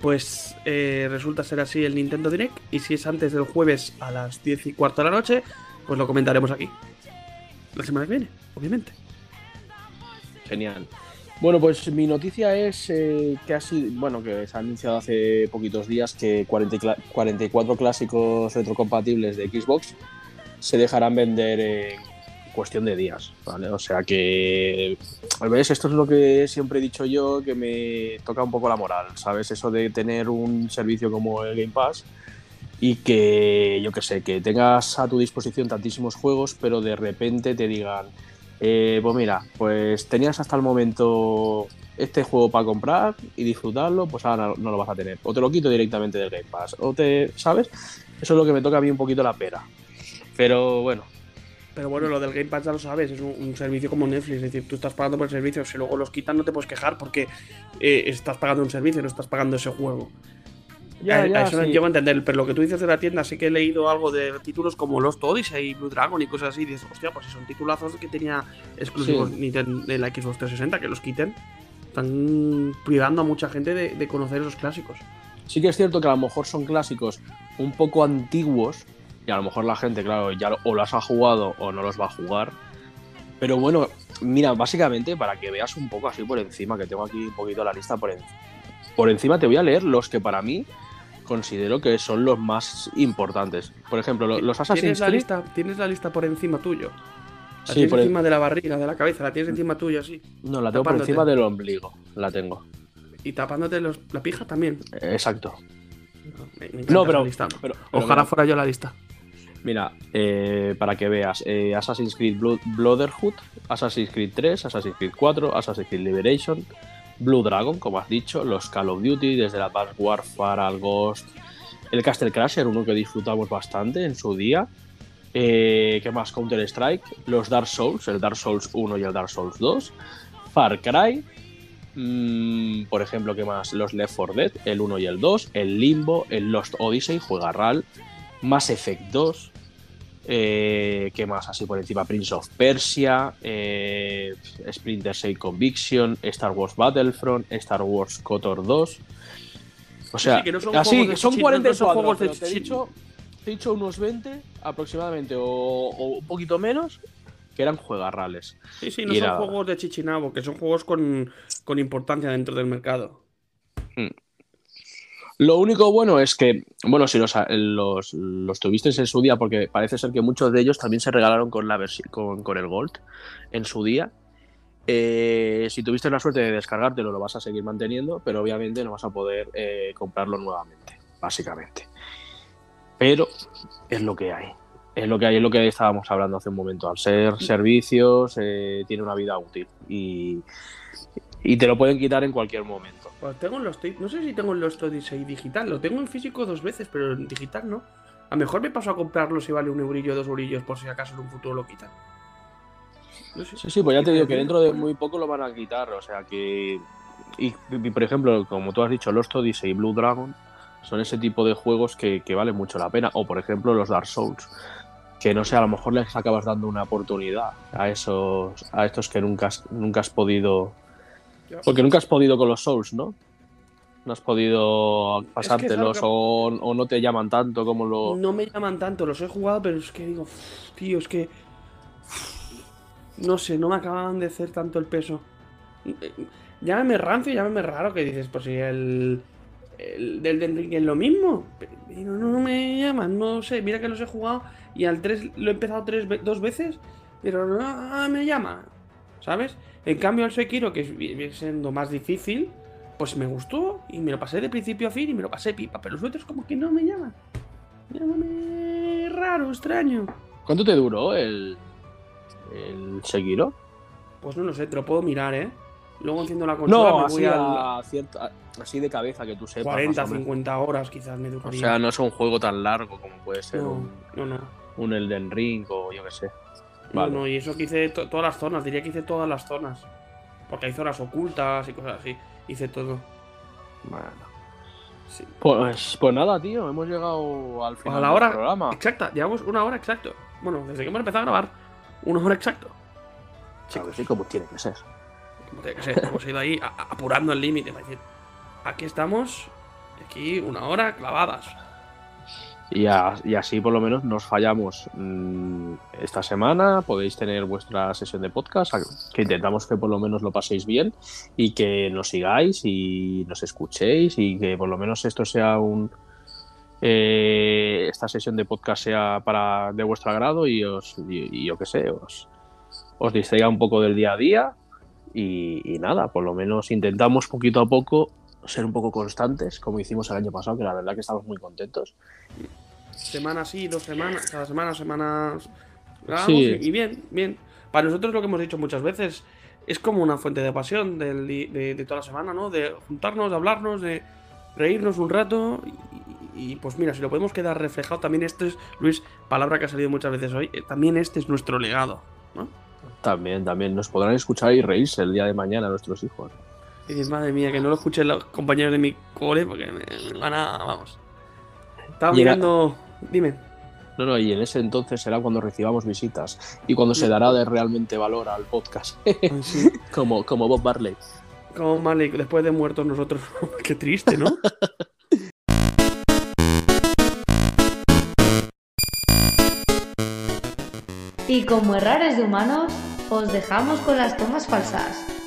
pues eh, resulta ser así el Nintendo Direct. Y si es antes del jueves a las 10 y cuarto de la noche, pues lo comentaremos aquí. La semana que viene, obviamente. Genial. Bueno, pues mi noticia es eh, que ha sido, bueno, que se ha anunciado hace poquitos días que 40 y cla- 44 clásicos retrocompatibles de Xbox se dejarán vender en cuestión de días, ¿vale? O sea que, ¿ves? Esto es lo que siempre he dicho yo, que me toca un poco la moral, ¿sabes? Eso de tener un servicio como el Game Pass y que, yo qué sé, que tengas a tu disposición tantísimos juegos, pero de repente te digan, eh, pues mira, pues tenías hasta el momento este juego para comprar y disfrutarlo, pues ahora no, lo vas a tener. O te lo quito directamente del Game Pass, o te, ¿sabes? Eso es lo que me toca a mí un poquito la pera. Pero bueno, Pero bueno, lo del Game Pass ya lo sabes, es un, un servicio como Netflix, es decir, tú estás pagando por el servicio, si luego los quitan no te puedes quejar porque eh, estás pagando un servicio, no estás pagando ese juego. Ya, a ya, eso no sí. llego a entender, pero lo que tú dices de la tienda, sí que he leído algo de títulos como Lost Odyssey y Blue Dragon y cosas así, y dices, hostia, pues si son titulazos que tenía exclusivos Sí. Nintendo de la Xbox 360, que los quiten, están privando a mucha gente de, de conocer esos clásicos. sí que es cierto que a lo mejor son clásicos un poco antiguos y a lo mejor la gente, claro, ya o los ha jugado o no los va a jugar. Pero bueno, mira, básicamente para que veas un poco así por encima, que tengo aquí un poquito la lista por, en- por encima, te voy a leer los que para mí considero que son los más importantes. Por ejemplo, lo- los ¿Tienes Assassin's la, Creed. lista, ¿Tienes la lista por encima tuyo? La Sí, tienes por el- encima de la barriga, de la cabeza, la tienes encima tuya así. No, la tengo por encima del ombligo. La tengo. Y tapándote los- la pija también. Exacto. Me- me encanta No, pero. lista. pero- pero Ojalá mira, fuera yo la lista. Mira, eh, para que veas, eh, Assassin's Creed Blood- Brotherhood, Assassin's Creed 3, Assassin's Creed 4, Assassin's Creed Liberation, Blue Dragon, como has dicho, los Call of Duty, desde la Advanced Warfare al Ghost, el Castle Crasher, uno que disfrutamos bastante en su día. Eh, ¿Qué más? Counter Strike, los Dark Souls, el Dark Souls 1 y el Dark Souls 2, Far Cry, mm, por ejemplo, ¿qué más? Los Left 4 Dead, el 1 y el 2, el Limbo, el Lost Odyssey, juega RAL, Mass Effect 2, eh, ¿qué más? Así por encima, Prince of Persia, eh, Splinter Cell Conviction, Star Wars Battlefront, Star Wars KOTOR 2. O sea, Sí, que no son así, de son chichi- 44, no son juegos de te he dicho, te he dicho unos 20 aproximadamente o, o un poquito menos que eran juegarrales. Sí, sí, no Y son juegos de chichinabo, que son juegos con, con importancia dentro del mercado. Lo único bueno es que, bueno, si los, los, los tuvisteis en su día, porque parece ser que muchos de ellos también se regalaron con, la con, con el Gold en su día. eh, si tuviste la suerte de descargártelo, lo vas a seguir manteniendo, pero obviamente no vas a poder eh, comprarlo nuevamente, básicamente. Pero es lo que hay. Es lo que hay, es lo que estábamos hablando hace un momento. Al ser servicios, eh, tiene una vida útil y, y te lo pueden quitar en cualquier momento. Pues tengo en los no sé si tengo en los Odyssey digital, lo tengo en físico dos veces, pero en digital no. A lo mejor me paso a comprarlo si vale un eurillo, dos eurillos, por si acaso en un futuro lo quitan. No sé. Sí, sí, pues ya te digo que dentro de muy poco lo van a quitar, o sea que... Y, y, por ejemplo, como tú has dicho, Lost Odyssey y Blue Dragon son ese tipo de juegos que, que valen mucho la pena. O por ejemplo los Dark Souls, que no sé, a lo mejor les acabas dando una oportunidad a esos a estos que nunca has, nunca has podido... Porque nunca has podido con los Souls, ¿no? No has podido pasártelos algo- o, o no te llaman tanto como lo... No me llaman tanto, los he jugado, pero es que digo, "Uf, tío, es que. No sé, no me acaban de hacer tanto el peso. Llámame rancio, llámame raro, que dices, pues si el. El del Ring es lo mismo. Pero no, no me llaman, no sé, mira que los he jugado y al 3 lo he empezado tres, dos veces, pero no me llama. ¿Sabes? En cambio, el Sekiro, que es- viene siendo más difícil, pues me gustó y me lo pasé de principio a fin y me lo pasé pipa. Pero los otros, como que no me llaman. Llámame raro, extraño. ¿Cuánto te duró el, el Sekiro? Pues no lo sé, te lo puedo mirar, ¿eh? Luego enciendo la consola, No, me así, voy a cierta- así de cabeza que tú sepas. 40, más o menos. 50 horas quizás me O duraría. sea, no es un juego tan largo como puede ser no, un, no, no. un Elden Ring o yo qué sé. No, Vale. no, y eso que hice to- todas las zonas, diría que hice todas las zonas. Porque hay zonas ocultas y cosas así. Hice todo. Bueno. Sí. Pues, pues nada, tío, hemos llegado al final A la del hora programa. exacta, llevamos una hora exacto. Bueno, desde que hemos empezado a grabar, una hora exacto. Claro, sí, como tiene que ser. Como tiene que ser, hemos ido ahí apurando el límite aquí estamos, aquí una hora clavadas. Y, a- y así por lo menos nos fallamos mm, esta semana. Podéis tener vuestra sesión de podcast, que intentamos que por lo menos lo paséis bien y que nos sigáis y nos escuchéis y que por lo menos esto sea un... eh, esta sesión de podcast sea para de vuestro agrado y os y, y yo qué sé, os, os distraiga un poco del día a día y, y nada, por lo menos intentamos poquito a poco ser un poco constantes, como hicimos el año pasado, que la verdad que estamos muy contentos. Semana sí, dos semanas, cada semana, semanas. grabamos Sí. y, y bien, bien. Para nosotros lo que hemos dicho muchas veces es como una fuente de pasión de, de toda la semana, ¿no? De juntarnos, de hablarnos, de reírnos un rato. Y, y, pues mira, si lo podemos quedar reflejado, también esto es, Luis, palabra que ha salido muchas veces hoy, eh, también este es nuestro legado, ¿no? También, también nos podrán escuchar y reírse el día de mañana nuestros hijos. Y dices, madre mía, que no lo escuchen los compañeros de mi cole porque me, me van a. Vamos. Estaba mirando. Dime. No, no, y en ese entonces será cuando recibamos visitas y cuando se dará de realmente valor al podcast, Sí. como, como Bob Barley. Como Malik, después de muertos nosotros. Qué triste, ¿no? Y como errores de humanos, os dejamos con las tomas falsas.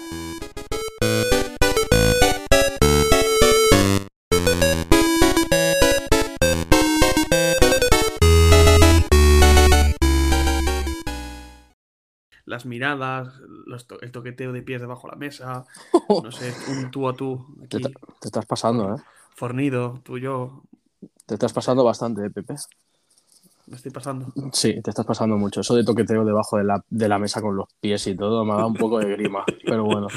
Las miradas, los to- el toqueteo de pies debajo de la mesa. No sé, un tú a tú. Te, Aquí, te estás pasando, ¿eh? fornido, tú y yo. Te estás pasando bastante, ¿eh, Pepe? Me estoy pasando. Sí, te estás pasando mucho. Eso de toqueteo debajo de la, de la mesa con los pies y todo me ha dado un poco de grima. Pero bueno,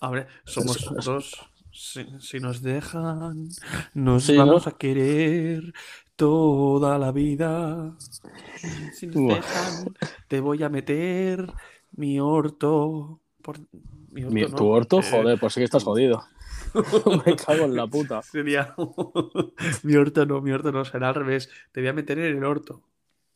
A ver, somos dos. Si, si nos dejan, nos Sí, vamos ¿no? a querer toda la vida. Si nos dejan, te voy a meter mi orto. Por... Mi orto, mi- ¿no? tu orto, Eh, joder, pues sí que estás jodido. me cago en la puta. Sería. mi orto no, mi orto no, será al revés. Te voy a meter en el orto.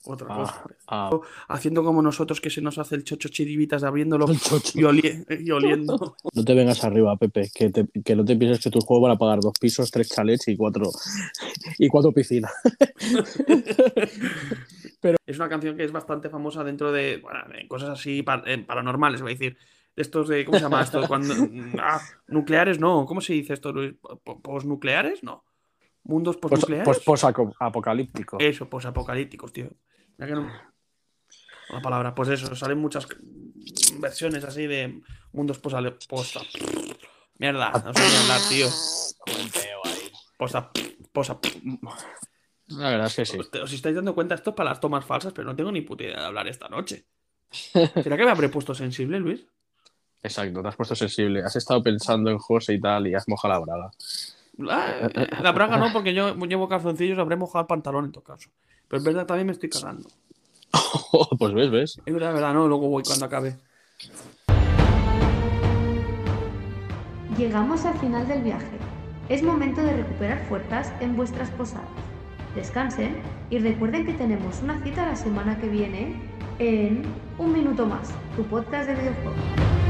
Otra Ah, cosa. ah, Haciendo como nosotros que se nos hace el chocho chiribitas abriéndolo chocho. y, oli- y oliendo. No te vengas arriba, Pepe, que, te- que no te pienses que tus juegos van a pagar dos pisos, tres chalets y cuatro, y cuatro piscinas. Es una canción que es bastante famosa dentro de, bueno, de cosas así par- eh, paranormales, voy a decir. De estos de, ¿cómo se llama esto? Cuando, ah, nucleares, no. ¿Cómo se dice esto, Luis? Po- ¿Posnucleares? No. ¿Mundos posnucleares? pues posapocalíptico. Eso, posapocalípticos, tío. Que no- La palabra, pues eso, salen muchas versiones así de mundos posta. Mierda, no sé ni hablar, tío. Posta, posa. La verdad es que sí. Os estáis dando cuenta, esto es para las tomas falsas, pero no tengo ni puta idea de hablar esta noche. ¿Será que me habré puesto sensible, Luis? Exacto, te has puesto sensible. Has estado pensando en José y tal y has mojado la braga. La braga no, porque yo llevo calzoncillos, habré mojado el pantalón en todo caso. Pero es verdad, también me estoy cagando. pues ves, ves. Es verdad, verdad, no, luego voy cuando acabe. Llegamos al final del viaje. Es momento de recuperar fuerzas en vuestras posadas. Descansen y recuerden que tenemos una cita la semana que viene en Un Minuto Más, tu podcast de videojuegos.